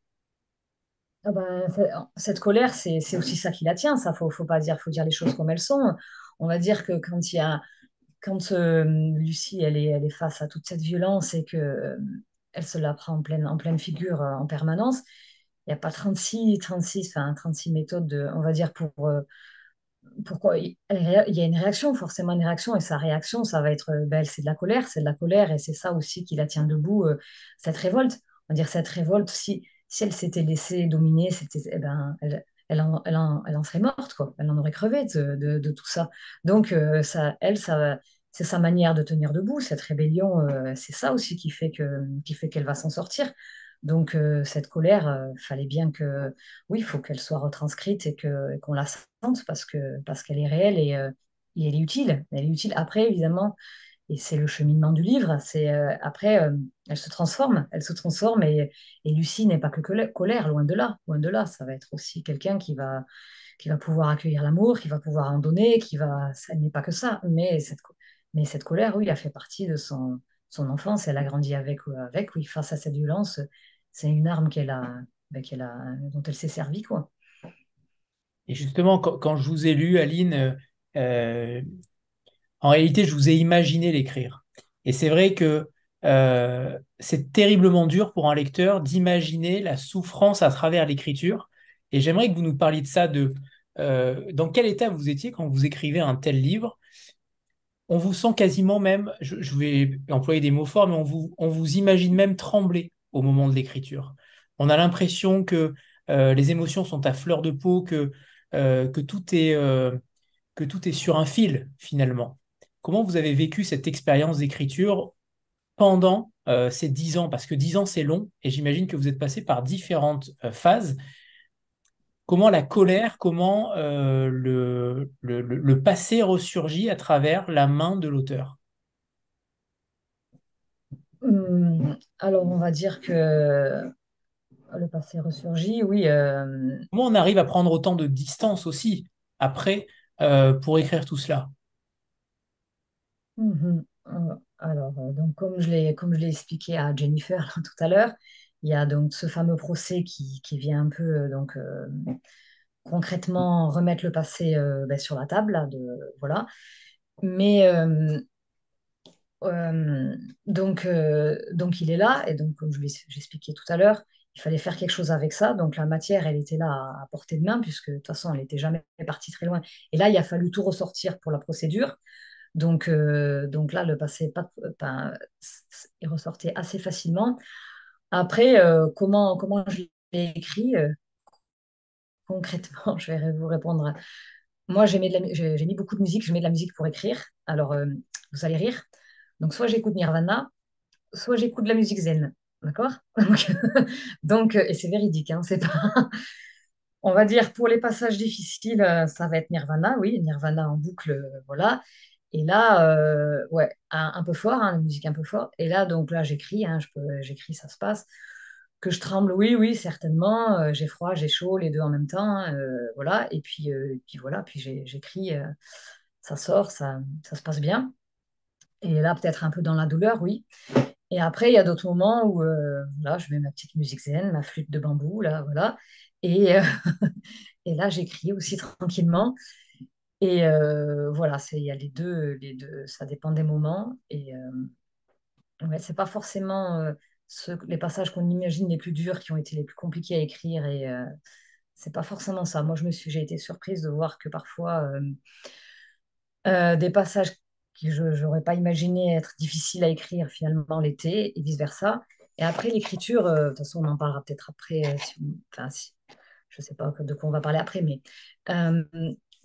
Ah ben, cette colère, c'est aussi ça qui la tient. Ça, faut, faut pas dire, faut dire les choses comme elles sont. On va dire que quand il y a, quand Lucie, elle est, face à toute cette violence et que elle se la prend en pleine, figure euh, en permanence. Il n'y a pas 36, 36, enfin, 36 méthodes, de, on va dire, pour... Euh, pourquoi il y a une réaction, forcément une réaction, et sa réaction, ça va être, euh, ben, c'est de la colère, c'est de la colère, et c'est ça aussi qui la tient debout, cette révolte. On va dire cette révolte, si, si elle s'était laissée dominer, eh ben, elle, elle, en, elle, elle en serait morte, quoi. Elle en aurait crevé de, de, tout ça. Donc, ça, elle, ça, c'est sa manière de tenir debout. Cette rébellion, euh, c'est ça aussi qui fait que, qui fait qu'elle va s'en sortir. Donc, cette colère, fallait bien que, oui, il faut qu'elle soit retranscrite et que, qu'on la sente parce que, parce qu'elle est réelle et, et elle est utile. Elle est utile. Après, évidemment, et c'est le cheminement du livre. C'est euh, après, euh, elle se transforme, elle se transforme et, Lucie n'est pas que colère, loin de là, loin de là. Ça va être aussi quelqu'un qui va qui va pouvoir accueillir l'amour, qui va pouvoir en donner, qui va. Ça n'est pas que ça, mais cette mais cette colère, oui, elle fait partie de son son enfance. Elle a grandi avec avec, oui, face à cette violence, c'est une arme qu'elle a, ben, qu'elle a dont elle s'est servie, quoi. Et justement, quand, quand, je vous ai lu, Aline, euh, en réalité, je vous ai imaginé l'écrire. Et c'est vrai que euh, c'est terriblement dur pour un lecteur d'imaginer la souffrance à travers l'écriture. Et j'aimerais que vous nous parliez de ça, de euh, dans quel état vous étiez quand vous écrivez un tel livre. On vous sent quasiment même, je, vais employer des mots forts, mais on vous, on vous imagine même trembler au moment de l'écriture. On a l'impression que euh, les émotions sont à fleur de peau, que, que, tout est, que tout est sur un fil finalement. Comment vous avez vécu cette expérience d'écriture pendant euh, ces dix ans? Parce que dix ans, c'est long, et j'imagine que vous êtes passé par différentes euh, phases. Comment la colère, comment euh, le, le, passé ressurgit à travers la main de l'auteur? Hum, Alors, on va dire que le passé ressurgit, oui. Comment on arrive à prendre autant de distance aussi après pour écrire tout cela? Mhm. Euh, alors, euh, donc, comme je l'ai, comme je l'ai expliqué à Jennifer <laughs> tout à l'heure, il y a donc ce fameux procès qui, qui vient un peu euh, donc, concrètement remettre le passé ben, sur la table. de, voilà. Mais donc, donc, il est là, et donc, comme je l'ai expliqué tout à l'heure, il fallait faire quelque chose avec ça. Donc, la matière, elle était là à, portée de main, puisque de toute façon, elle n'était jamais partie très loin. Et là, il a fallu tout ressortir pour la procédure. Donc, euh, donc là, le passé pas, est ressorti assez facilement. Après, euh, comment, comment je l'ai écrit euh, concrètement, <laughs> je vais vous répondre. Moi, j'ai mis beaucoup de musique, je mets de la musique pour écrire. Alors, vous allez rire. Donc, soit j'écoute Nirvana, soit j'écoute de la musique zen. D'accord? <laughs> Donc, et c'est véridique, hein, c'est pas. <laughs> On va dire pour les passages difficiles, ça va être Nirvana, oui, Nirvana en boucle, voilà. Et là, euh, ouais, un, peu fort, hein, la musique un peu fort. Et là, donc là, j'écris, hein, j'écris, ça se passe. Que je tremble, oui, oui, certainement. Euh, j'ai froid, j'ai chaud, les deux en même temps. Euh, voilà. Et puis, puis voilà, puis j'écris, ça sort, ça, ça se passe bien. Et là, peut-être un peu dans la douleur, oui. Et après, il y a d'autres moments où là, je mets ma petite musique zen, ma flûte de bambou, là, voilà. Et, <laughs> et là, j'écris aussi tranquillement. Et euh, voilà, il y a les deux, les deux, ça dépend des moments. Et euh, ouais, c'est pas forcément euh, les passages qu'on imagine les plus durs qui ont été les plus compliqués à écrire. Et c'est pas forcément ça. Moi, j'ai été surprise de voir que parfois des passages que je n'aurais pas imaginé être difficiles à écrire finalement l'été et vice-versa. Et après l'écriture, de toute façon, on en parlera peut-être après. Si, enfin, si, je sais pas de quoi on va parler après, mais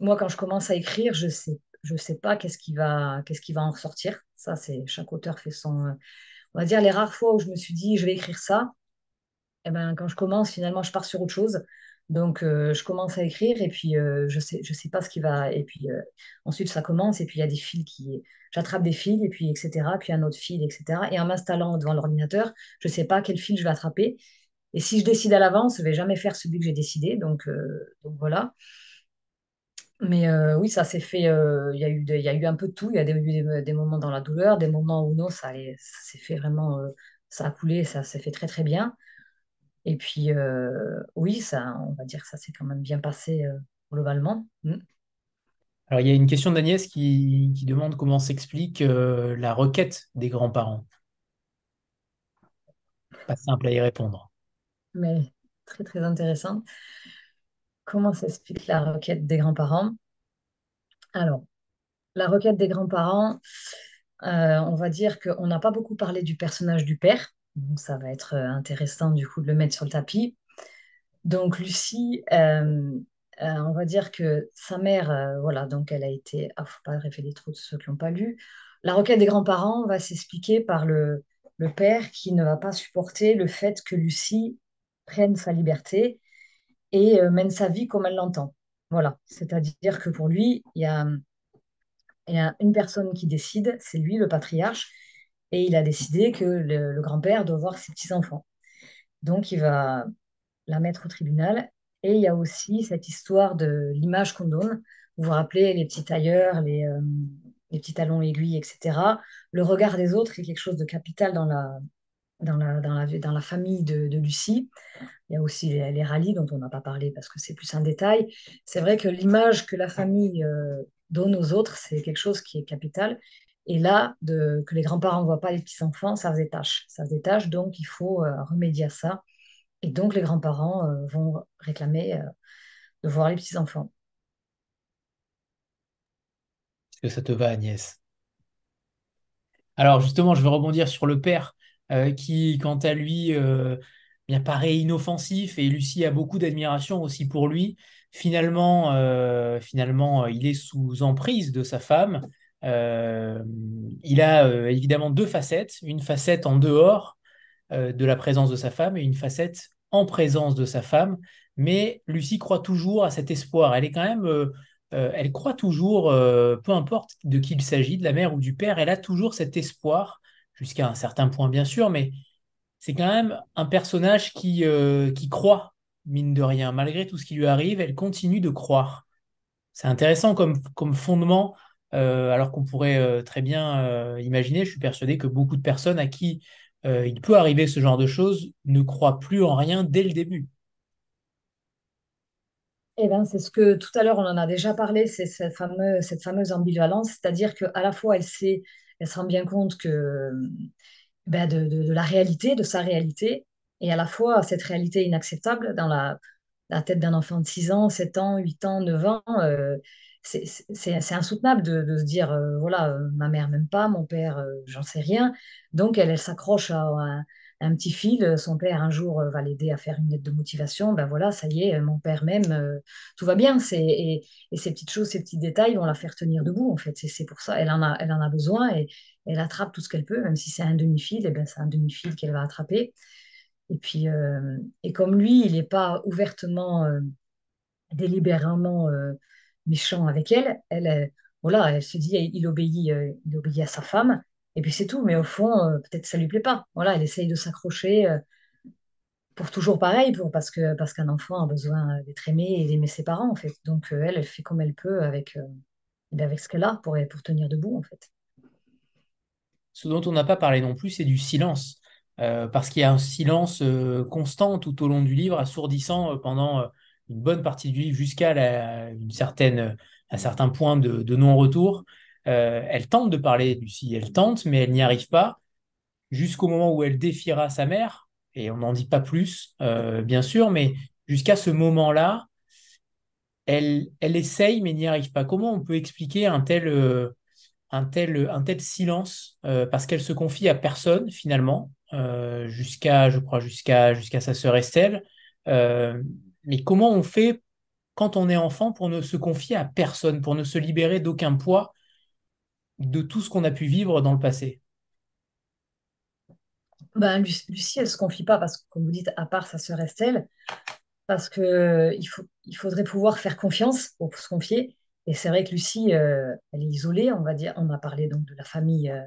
moi, quand je commence à écrire, je sais, je sais pas qu'est-ce qui va, qu'est-ce qui va en ressortir. Ça, c'est chaque auteur fait son. Euh, on va dire les rares fois où je me suis dit, je vais écrire ça. Eh ben, quand je commence, finalement, je pars sur autre chose. Donc, euh, je commence à écrire et puis euh, je sais, je sais pas ce qui va. Et puis ensuite, ça commence et puis il y a des fils qui. J'attrape des fils et puis etc. Puis un autre fil, etc. Et en m'installant devant l'ordinateur, je sais pas quel fil je vais attraper. Et si je décide à l'avance, je vais jamais faire celui que j'ai décidé. Donc voilà. Mais euh, oui, ça s'est fait. Euh, il y a eu, il y a eu un peu de tout. Il y a eu des, moments dans la douleur, des moments où non, ça, s'est fait vraiment. Euh, ça a coulé, ça s'est fait très très bien. Et puis oui, ça, on va dire que ça s'est quand même bien passé globalement. Mm. Alors il y a une question d'Agnès qui, qui demande comment s'explique la requête des grands-parents. Pas simple à y répondre. Mais très très intéressant. Comment s'explique la requête des grands-parents? Alors, la requête des grands-parents, euh, on va dire qu'on n'a pas beaucoup parlé du personnage du père. Donc, ça va être euh, intéressant du coup de le mettre sur le tapis. Donc, Lucie, euh, on va dire que sa mère, voilà, donc elle a été. Ah, faut pas révéler trop de ceux qui n'ont pas lu. La requête des grands-parents va s'expliquer par le père qui ne va pas supporter le fait que Lucie prenne sa liberté et euh, mène sa vie comme elle l'entend. Voilà, c'est-à-dire que pour lui, il y a, y a une personne qui décide, c'est lui, le patriarche, et il a décidé que le, grand-père doit voir ses petits-enfants. Donc, il va la mettre au tribunal. Et il y a aussi cette histoire de l'image qu'on donne. Vous vous rappelez les petits tailleurs, les, euh, les petits talons aiguilles, etc. Le regard des autres est quelque chose de capital dans la, dans la, dans la, dans la famille de, de, Lucie. Il y a aussi les, les rallyes dont on n'a pas parlé parce que c'est plus un détail. C'est vrai que l'image que la famille euh, donne aux autres, c'est quelque chose qui est capital. Et là, que les grands-parents ne voient pas les petits-enfants, ça faisait tâche. Ça faisait tâche, donc il faut euh, remédier à ça. Et donc les grands-parents euh, vont réclamer de voir les petits-enfants. Est-ce que ça te va, Agnès? Alors justement, je vais rebondir sur le père euh, qui, quant à lui, euh, bien paraît inoffensif et Lucie a beaucoup d'admiration aussi pour lui. Finalement, euh, finalement, il est sous emprise de sa femme. il a évidemment deux facettes, une facette en dehors de la présence de sa femme et une facette en présence de sa femme. Mais Lucie croit toujours à cet espoir. Elle est quand même, elle croit toujours, peu importe de qui il s'agit, de la mère ou du père, elle a toujours cet espoir jusqu'à un certain point bien sûr, mais c'est quand même un personnage qui, euh, qui croit, mine de rien. Malgré tout ce qui lui arrive, elle continue de croire. C'est intéressant comme, comme fondement, euh, alors qu'on pourrait euh, très bien imaginer, je suis persuadé que beaucoup de personnes à qui il peut arriver ce genre de choses ne croient plus en rien dès le début. Eh ben, c'est ce que tout à l'heure on en a déjà parlé, c'est cette fameuse, cette fameuse ambivalence, c'est-à-dire qu'à la fois elle sait elle se rend bien compte que, ben de, la réalité, de sa réalité, et à la fois cette réalité inacceptable dans la, tête d'un enfant de 6 ans, 7 ans, 8 ans, 9 ans. Euh, c'est insoutenable de, se dire, euh, voilà, euh, ma mère m'aime pas, mon père, j'en sais rien. Donc, elle, elle s'accroche à, un petit fil. Son père, un jour, euh, va l'aider à faire une lettre de motivation. Ben voilà, ça y est, mon père même, euh, tout va bien. Et, et, ces petites choses, ces petits détails vont la faire tenir debout, en fait. C'est pour ça, elle en a, elle en a besoin et elle attrape tout ce qu'elle peut, même si c'est un demi-fil, et eh ben c'est un demi-fil qu'elle va attraper. Et puis, euh, et comme lui, il n'est pas ouvertement, délibérément méchant avec elle, elle, voilà, elle se dit, il obéit, il obéit à sa femme. Et puis c'est tout. Mais au fond, euh, peut-être ça lui plaît pas. Voilà, elle essaye de s'accrocher euh, pour toujours pareil, pour, parce que parce qu'un enfant a besoin d'être aimé et d'aimer ses parents, en fait. Donc euh, elle, elle fait comme elle peut avec, ben, avec ce qu'elle a pour, pour tenir debout, en fait. Ce dont on n'a pas parlé non plus, c'est du silence. parce qu'il y a un silence constant tout au long du livre, assourdissant pendant une bonne partie du livre jusqu'à un certain point de non-retour. Euh, elle tente de parler, Lucie, elle tente, mais elle n'y arrive pas, jusqu'au moment où elle défiera sa mère, et on n'en dit pas plus, euh, bien sûr, mais jusqu'à ce moment-là, elle, elle essaye, mais n'y arrive pas. Comment on peut expliquer un tel, euh, un tel, un tel silence Parce qu'elle se confie à personne, finalement, jusqu'à, je crois, jusqu'à sa sœur Estelle. mais comment on fait quand on est enfant pour ne se confier à personne, pour ne se libérer d'aucun poids de tout ce qu'on a pu vivre dans le passé ben, Lucie, elle ne se confie pas parce que, comme vous dites, à part sa sœur Estelle, parce qu'il euh, il faudrait pouvoir faire confiance pour se confier. Et c'est vrai que Lucie, euh, elle est isolée, on va dire. On a parlé donc de la famille. Euh,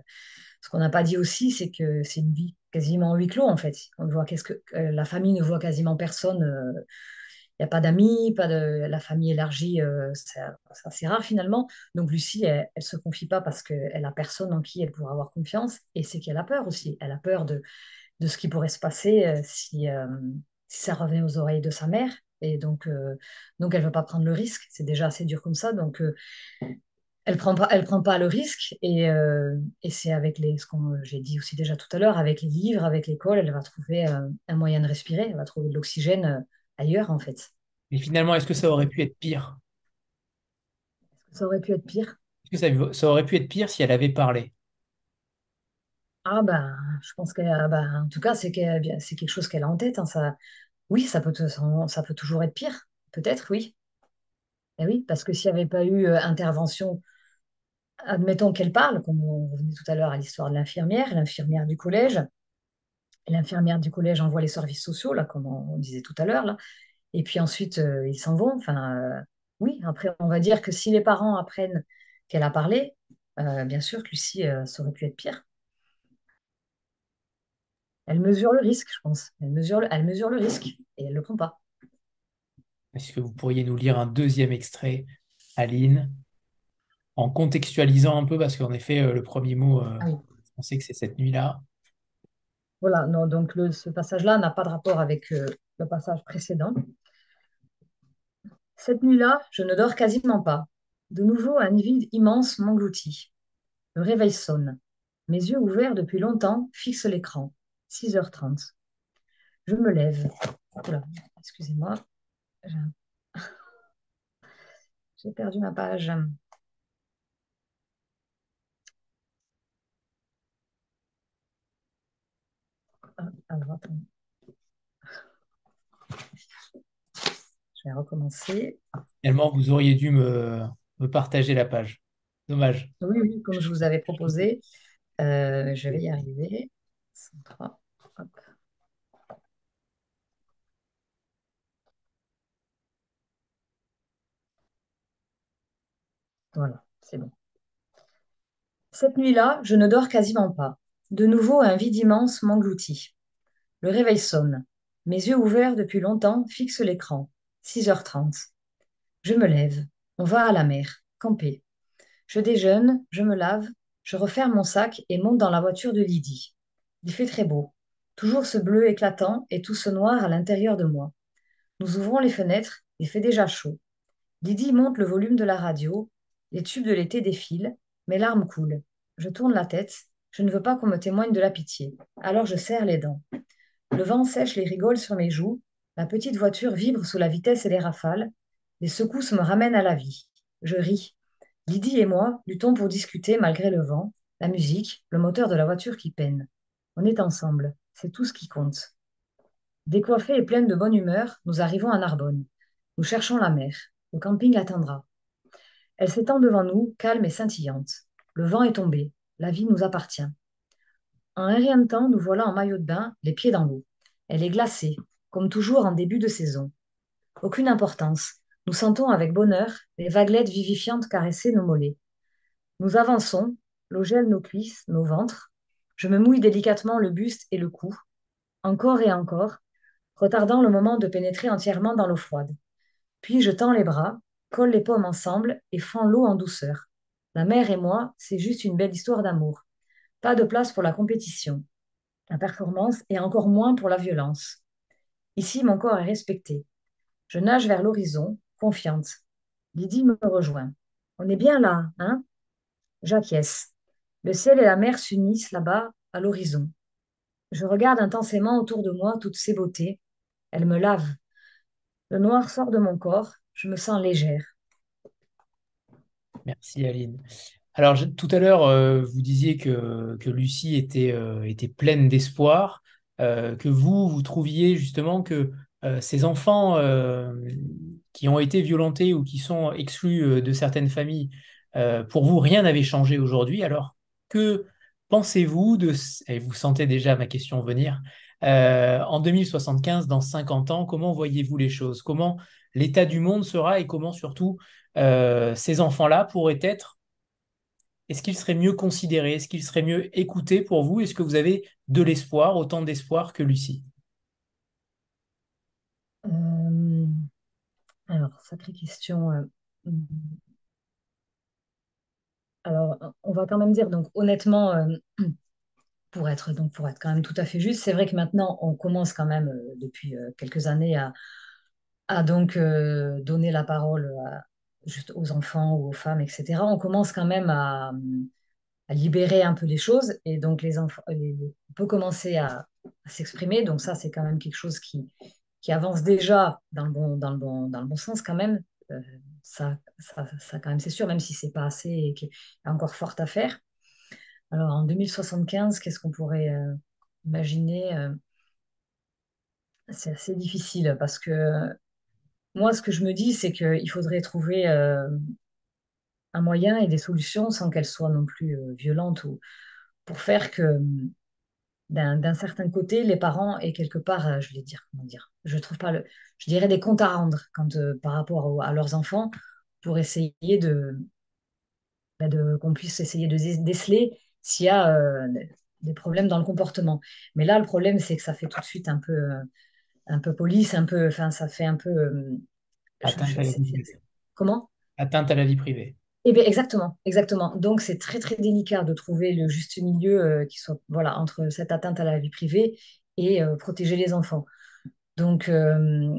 ce qu'on n'a pas dit aussi, c'est que c'est une vie quasiment huis clos, en fait. On voit qu'est-ce que la famille ne voit quasiment personne a pas d'amis, pas de la famille élargie, euh, c'est assez rare finalement. Donc Lucie, elle ne se confie pas parce qu'elle a personne en qui elle pourra avoir confiance, et c'est qu'elle a peur aussi. Elle a peur de, de ce qui pourrait se passer euh, si, euh, si, ça revenait aux oreilles de sa mère. Et donc, donc elle ne veut pas prendre le risque. C'est déjà assez dur comme ça. Donc, elle prend pas, prend pas le risque. Et, et c'est avec les, ce que j'ai dit aussi déjà tout à l'heure, avec les livres, avec l'école, elle va trouver un moyen de respirer. Elle va trouver de l'oxygène ailleurs, en fait. Mais finalement, est-ce que ça aurait pu être pire? Est-ce que ça aurait pu être pire? Est-ce que ça, aurait pu être pire si elle avait parlé? Ah ben, je pense qu'elle, ben, en tout cas, c'est c'est quelque chose qu'elle a en tête. Hein, ça, oui, ça peut, ça peut toujours être pire. Peut-être, oui. Et eh oui, parce que s'il n'y avait pas eu euh, intervention, admettons qu'elle parle, comme on revenait tout à l'heure à l'histoire de l'infirmière, l'infirmière du collège, L'infirmière du collège envoie les services sociaux, là, comme on, disait tout à l'heure, là. Et puis ensuite, euh, ils s'en vont. Enfin, euh, oui, après, on va dire que si les parents apprennent qu'elle a parlé, euh, bien sûr que Lucie, ça aurait pu être pire. Elle mesure le risque, je pense. Elle mesure le, elle mesure le risque et elle ne le prend pas. Est-ce que vous pourriez nous lire un deuxième extrait, Aline, en contextualisant un peu, parce qu'en effet, le premier mot, ah on sait que c'est cette nuit-là. Voilà, non, donc ce passage-là n'a pas de rapport avec euh, le passage précédent. Cette nuit-là, je ne dors quasiment pas. De nouveau, un vide immense m'engloutit. Le réveil sonne. Mes yeux ouverts depuis longtemps fixent l'écran. 6h30. Je me lève. excusez-moi. <laughs> J'ai perdu ma page. Alors, Je vais recommencer. Finalement, vous auriez dû me, partager la page. Dommage. Oui, oui, comme je vous avais proposé. Euh, je vais y arriver. Voilà, c'est bon. Cette nuit-là, je ne dors quasiment pas. De nouveau, un vide immense m'engloutit. Le réveil sonne. Mes yeux ouverts depuis longtemps fixent l'écran. 6h30. Je me lève. On va à la mer, camper. Je déjeune, je me lave, je referme mon sac et monte dans la voiture de Lydie. Il fait très beau. Toujours ce bleu éclatant et tout ce noir à l'intérieur de moi. Nous ouvrons les fenêtres, il fait déjà chaud. Lydie monte le volume de la radio, les tubes de l'été défilent, mes larmes coulent. Je tourne la tête, je ne veux pas qu'on me témoigne de la pitié. Alors je serre les dents. Le vent sèche les rigoles sur mes joues. La petite voiture vibre sous la vitesse et les rafales. Les secousses me ramènent à la vie. Je ris. Lydie et moi luttons pour discuter malgré le vent, la musique, le moteur de la voiture qui peine. On est ensemble. C'est tout ce qui compte. Décoiffée et pleine de bonne humeur, nous arrivons à Narbonne. Nous cherchons la mer. Le camping attendra. Elle s'étend devant nous, calme et scintillante. Le vent est tombé. La vie nous appartient. En un rien de temps, nous voilà en maillot de bain, les pieds dans l'eau. Elle est glacée, comme toujours en début de saison. Aucune importance. Nous sentons avec bonheur les vaguelettes vivifiantes caresser nos mollets. Nous avançons, l'eau gèle nos cuisses, nos ventres. Je me mouille délicatement le buste et le cou, encore et encore, retardant le moment de pénétrer entièrement dans l'eau froide. Puis je tends les bras, colle les pommes ensemble et fends l'eau en douceur. La mer et moi, c'est juste une belle histoire d'amour. Pas de place pour la compétition, la performance et encore moins pour la violence. Ici, mon corps est respecté. Je nage vers l'horizon, confiante. Lydie me rejoint. On est bien là, hein? J'acquiesce. Le ciel et la mer s'unissent là-bas, à l'horizon. Je regarde intensément autour de moi toutes ces beautés. Elles me lavent. Le noir sort de mon corps. Je me sens légère. Merci Aline. Alors tout à l'heure, euh, vous disiez que, que Lucie était, euh, était pleine d'espoir, euh, que vous, vous trouviez justement que ces enfants qui ont été violentés ou qui sont exclus de certaines familles, pour vous, rien n'avait changé aujourd'hui. Alors que pensez-vous de... Et vous sentez déjà ma question venir. en 2075, dans 50 ans, comment voyez-vous les choses? Comment l'état du monde sera et comment surtout euh, ces enfants-là pourraient être Est-ce qu'ils seraient mieux considérés Est-ce qu'ils seraient mieux écoutés pour vous? Est-ce que vous avez de l'espoir, autant d'espoir que Lucie? Euh, Alors, sacrée question. Euh, hmm. Alors, on va quand même dire, donc honnêtement, <clears throat> pour être, donc, pour être quand même tout à fait juste, c'est vrai que maintenant, on commence quand même depuis quelques années à, à donc donner la parole à, juste aux enfants ou aux femmes, etc., on commence quand même à, libérer un peu les choses et donc les enfants, on peut commencer à, s'exprimer. Donc ça, c'est quand même quelque chose qui, qui avance déjà dans le bon, dans le bon, dans le bon sens quand même. Euh, ça, ça, ça, quand même, c'est sûr, même si c'est pas assez et qu'il y a encore fort à faire. Alors en 2075, qu'est-ce qu'on pourrait euh, imaginer euh, C'est assez difficile parce que moi, ce que je me dis, c'est qu'il faudrait trouver euh, un moyen et des solutions sans qu'elles soient non plus euh, violentes ou pour faire que d'un certain côté, les parents et quelque part, je vais dire, comment dire, je trouve pas le, je dirais des comptes à rendre par rapport à leurs enfants pour essayer de, bah, de qu'on puisse essayer de déceler s'il y a des problèmes dans le comportement. Mais là, le problème, c'est que ça fait tout de suite un peu, un peu police, un peu, enfin, ça fait un peu. Atteinte à la vie privée. Comment? Atteinte à la vie privée. Eh bien, exactement, exactement. Donc, c'est très, très délicat de trouver le juste milieu euh, qui soit voilà, entre cette atteinte à la vie privée et euh, protéger les enfants. Donc, euh,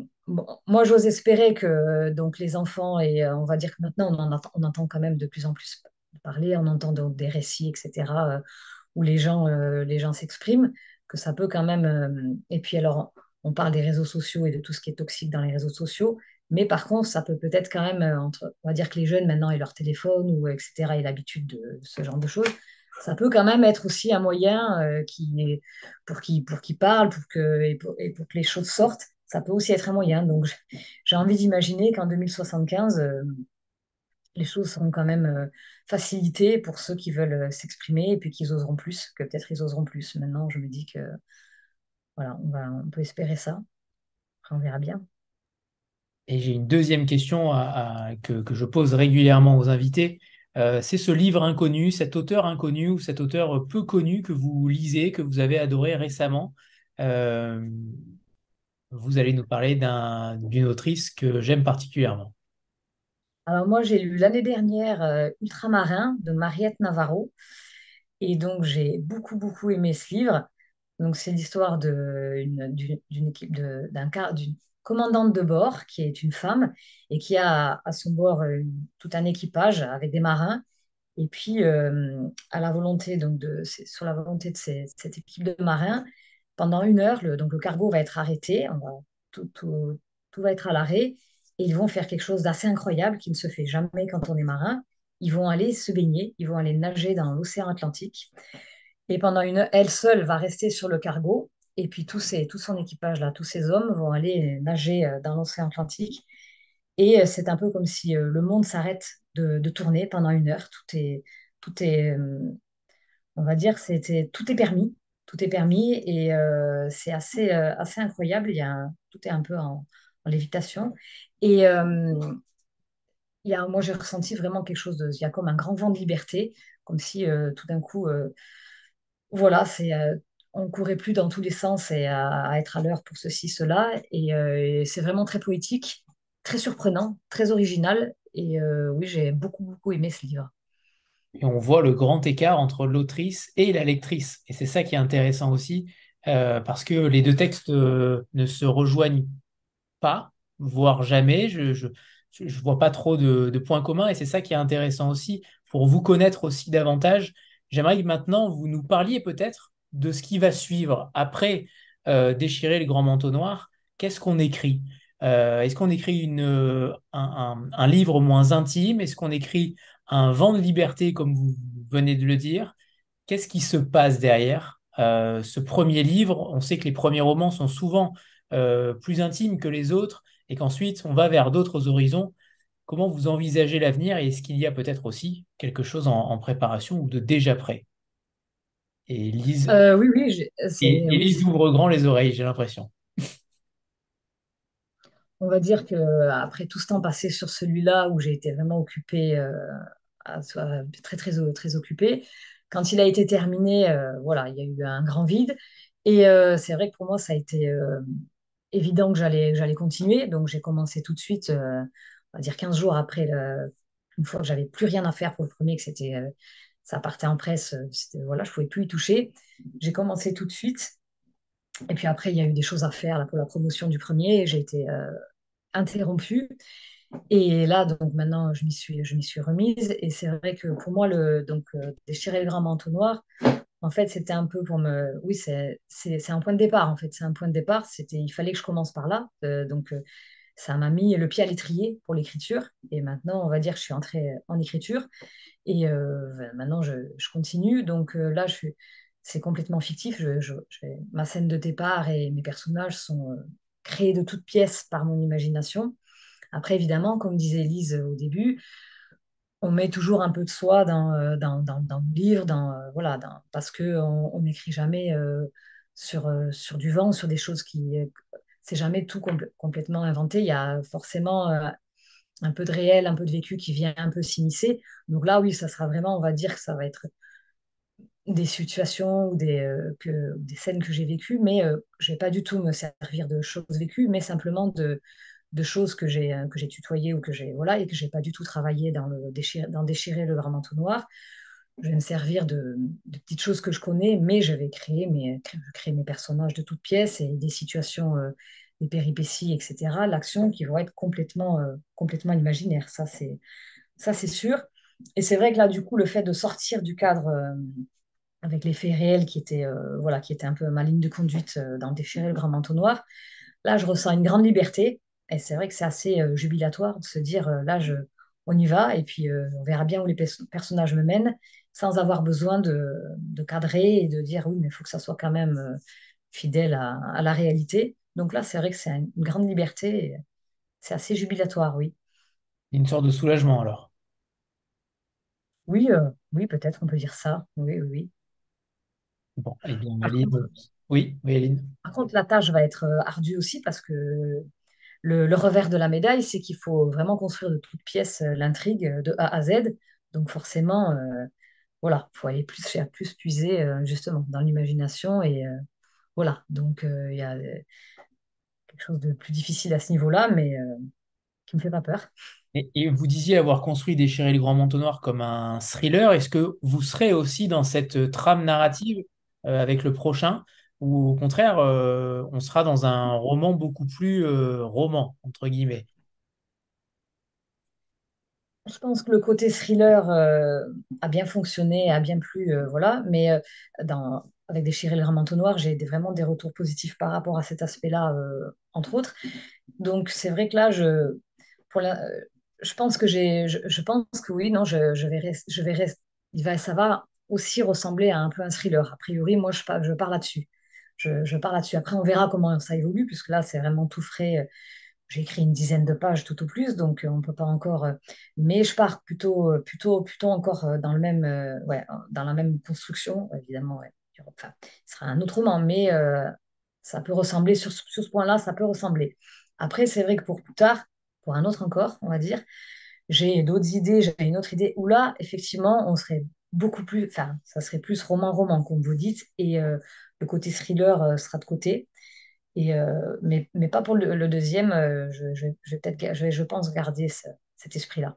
moi, j'ose espérer que donc, les enfants, et on va dire que maintenant, on, en on entend quand même de plus en plus parler, on entend donc, des récits, etc., où les gens les gens s'expriment, que ça peut quand même... et puis, alors, on parle des réseaux sociaux et de tout ce qui est toxique dans les réseaux sociaux. Mais par contre, ça peut peut-être quand même, euh, entre, on va dire que les jeunes maintenant aient leur téléphone ou etc. et l'habitude de ce genre de choses. Ça peut quand même être aussi un moyen euh, qui, pour qu'ils pour qu'ils parlent pour que, et, pour, que les choses sortent. Ça peut aussi être un moyen. Donc, j'ai envie d'imaginer qu'en 2075, euh, les choses seront quand même facilitées pour ceux qui veulent s'exprimer et puis qu'ils oseront plus, que peut-être ils oseront plus. Maintenant, je me dis que voilà, on, va, on peut espérer ça. Après, on verra bien. Et j'ai une deuxième question que, je pose régulièrement aux invités. Euh, c'est ce livre inconnu, cet auteur inconnu ou cet auteur peu connu que vous lisez, que vous avez adoré récemment. Euh, vous allez nous parler d'une autrice que j'aime particulièrement. Alors moi, j'ai lu l'année dernière euh, Ultramarin de Mariette Navarro. Et donc, j'ai beaucoup, beaucoup aimé ce livre. Donc, c'est l'histoire d'une équipe d'un d'une commandante de bord, qui est une femme, et qui a à son bord euh, tout un équipage avec des marins. Et puis, euh, à la volonté, donc de, sur la volonté de cette équipe de marins, pendant une heure, le, donc le cargo va être arrêté, tout, tout, tout, va être à l'arrêt, et ils vont faire quelque chose d'assez incroyable qui ne se fait jamais quand on est marin. Ils vont aller se baigner, ils vont aller nager dans l'océan Atlantique. Et pendant une heure, elle seule va rester sur le cargo et puis tout son équipage, là, tous ces hommes vont aller nager euh, dans l'océan Atlantique. Et euh, c'est un peu comme si euh, le monde s'arrête de, tourner pendant une heure. Tout est, tout est on va dire, c'était tout est permis. Tout est permis et c'est assez, assez incroyable. Il y a tout est un peu en, lévitation. Et il y a, moi, j'ai ressenti vraiment quelque chose de. Il y a comme un grand vent de liberté, comme si tout d'un coup, voilà, c'est on courait plus dans tous les sens et à, être à l'heure pour ceci, cela. Euh, et, c'est vraiment très poétique, très surprenant, très original. Et euh, oui, j'ai beaucoup, beaucoup aimé ce livre. Et on voit le grand écart entre l'autrice et la lectrice. Et c'est ça qui est intéressant aussi, euh, parce que les deux textes ne se rejoignent pas, voire jamais. Je ne vois pas trop de points communs. Et c'est ça qui est intéressant aussi, pour vous connaître aussi davantage. J'aimerais que maintenant, vous nous parliez peut-être de ce qui va suivre après euh, déchirer le grand manteau noir, qu'est-ce qu'on écrit? Euh, Est-ce qu'on écrit euh, un, livre moins intime? Est-ce qu'on écrit un vent de liberté, comme vous venez de le dire? Qu'est-ce qui se passe derrière ce premier livre? On sait que les premiers romans sont souvent plus intimes que les autres et qu'ensuite on va vers d'autres horizons. Comment vous envisagez l'avenir et est-ce qu'il y a peut-être aussi quelque chose en préparation ou de déjà prêt? Et Lise, euh, oui, oui, et, Lise ouvre grand les oreilles, j'ai l'impression. On va dire que après tout ce temps passé sur celui-là, où j'ai été vraiment occupée, euh, très, très, très occupée, quand il a été terminé, euh, voilà, il y a eu un grand vide. Et c'est vrai que pour moi, ça a été évident que j'allais, j'allais continuer. Donc j'ai commencé tout de suite, dire 15 jours après, une fois que j'avais plus rien à faire pour le premier, que c'était ça partait en presse, euh, voilà, je pouvais plus y toucher. J'ai commencé tout de suite. Et puis après, il y a eu des choses à faire là, pour la promotion du premier. J'ai été euh, interrompue. Et là, donc maintenant, je m'y suis, suis remise. Et c'est vrai que pour moi, le, donc, euh, déchirer le grand manteau noir, en fait, c'était un peu pour me. Oui, c'est un point de départ, en fait. C'est un point de départ. Il fallait que je commence par là. donc, ça m'a mis le pied à l'étrier pour l'écriture. Et maintenant, on va dire que je suis entrée en écriture. Et euh, maintenant, je, continue. Donc euh, là, c'est complètement fictif. Ma scène de départ et mes personnages sont euh, créés de toutes pièces par mon imagination. Après, évidemment, comme disait Lise au début, on met toujours un peu de soi dans, euh, dans, dans, le livre, dans, euh, voilà, parce qu'on on n'écrit jamais euh, sur, euh, sur du vent, sur des choses qui... C'est jamais tout compl- complètement inventé. Il y a forcément euh, un peu de réel, un peu de vécu qui vient un peu s'immiscer. Donc là, oui, ça sera vraiment, on va dire que ça va être des situations ou des, euh, que, des scènes que j'ai vécues, mais euh, je vais pas du tout me servir de choses vécues, mais simplement de, de choses que j'ai tutoyées ou que j'ai voilà et que j'ai pas du tout travaillé dans le dans déchirer le grand noir. Je vais me servir de, petites choses que je connais, mais je vais créer mes, créer mes personnages de toutes pièces et des situations, euh, des péripéties, etc. L'action qui vont être complètement, euh, complètement imaginaires. Ça, c'est ça, c'est sûr. Et c'est vrai que là, du coup, le fait de sortir du cadre euh, avec les faits réels qui étaient, euh, voilà, qui étaient un peu ma ligne de conduite dans Déchirer le grand manteau noir, là, je ressens une grande liberté. Et c'est vrai que c'est assez jubilatoire de se dire, là, je, on y va, et puis on verra bien où les pers- personnages me mènent, sans avoir besoin de, de cadrer et de dire, oui, mais il faut que ça soit quand même euh, fidèle à, à la réalité. Donc là, c'est vrai que c'est une grande liberté. C'est assez jubilatoire, oui. Une sorte de soulagement alors. Oui, euh, oui, peut-être on peut dire ça. Oui, oui, oui. Bon, eh bien, Aline. contre, Oui, oui, Aline. par contre, la tâche va être euh, ardue aussi parce que le, le revers de la médaille, c'est qu'il faut vraiment construire de toutes pièces l'intrigue de A à Z. Donc forcément, euh, voilà, il faut aller plus faire plus puiser euh, justement dans l'imagination et euh, voilà. Donc euh, il y a quelque chose de plus difficile à ce niveau-là, mais qui me fait pas peur. Et, vous disiez avoir construit Déchirer le grand manteau noir comme un thriller. Est-ce que vous serez aussi dans cette trame narrative avec le prochain, ou au contraire, on sera dans un roman beaucoup plus roman, entre guillemets? Je pense que le côté thriller euh, a bien fonctionné, a bien plu, euh, voilà. Mais euh, avec Déchirer le manteau noir, j'ai vraiment des retours positifs par rapport à cet aspect-là, entre autres. Donc c'est vrai que là, je, pense que je, pense que oui, non, je, vais, il va, ça va aussi ressembler à un peu un thriller. A priori, moi, je, je là-dessus. Je, je pars là-dessus. Après, on verra comment ça évolue, puisque là, c'est vraiment tout frais. J'ai écrit une dizaine de pages tout au plus, donc euh, on peut pas encore. euh, mais je pars plutôt, euh, plutôt, plutôt encore dans le même, ouais, dans la même construction, évidemment. ouais. Enfin, ce sera un autre roman, mais ça peut ressembler sur, sur ce point-là, ça peut ressembler. Après, c'est vrai que pour plus tard, pour un autre encore, on va dire, j'ai d'autres idées, j'ai une autre idée où là, effectivement, on serait beaucoup plus, enfin, ça serait plus roman-roman, comme vous dites, et le côté thriller sera de côté. Et, euh, mais, mais pas pour le, le deuxième, euh, je, je, je vais peut-être, ga- je, vais, je pense, garder ce- cet esprit-là.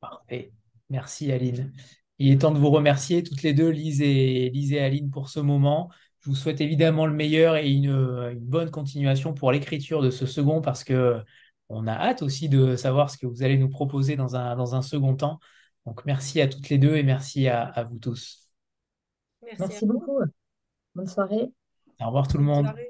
Parfait. Merci Aline. Il est temps de vous remercier toutes les deux, Lise et, Lise et Aline, pour ce moment. Je vous souhaite évidemment le meilleur et une, une bonne continuation pour l'écriture de ce second parce que on a hâte aussi de savoir ce que vous allez nous proposer dans un, dans un second temps. Donc merci à toutes les deux et merci à, à vous tous. Merci à Merci vous. beaucoup. Bonne soirée. Au revoir tout le monde. soirée.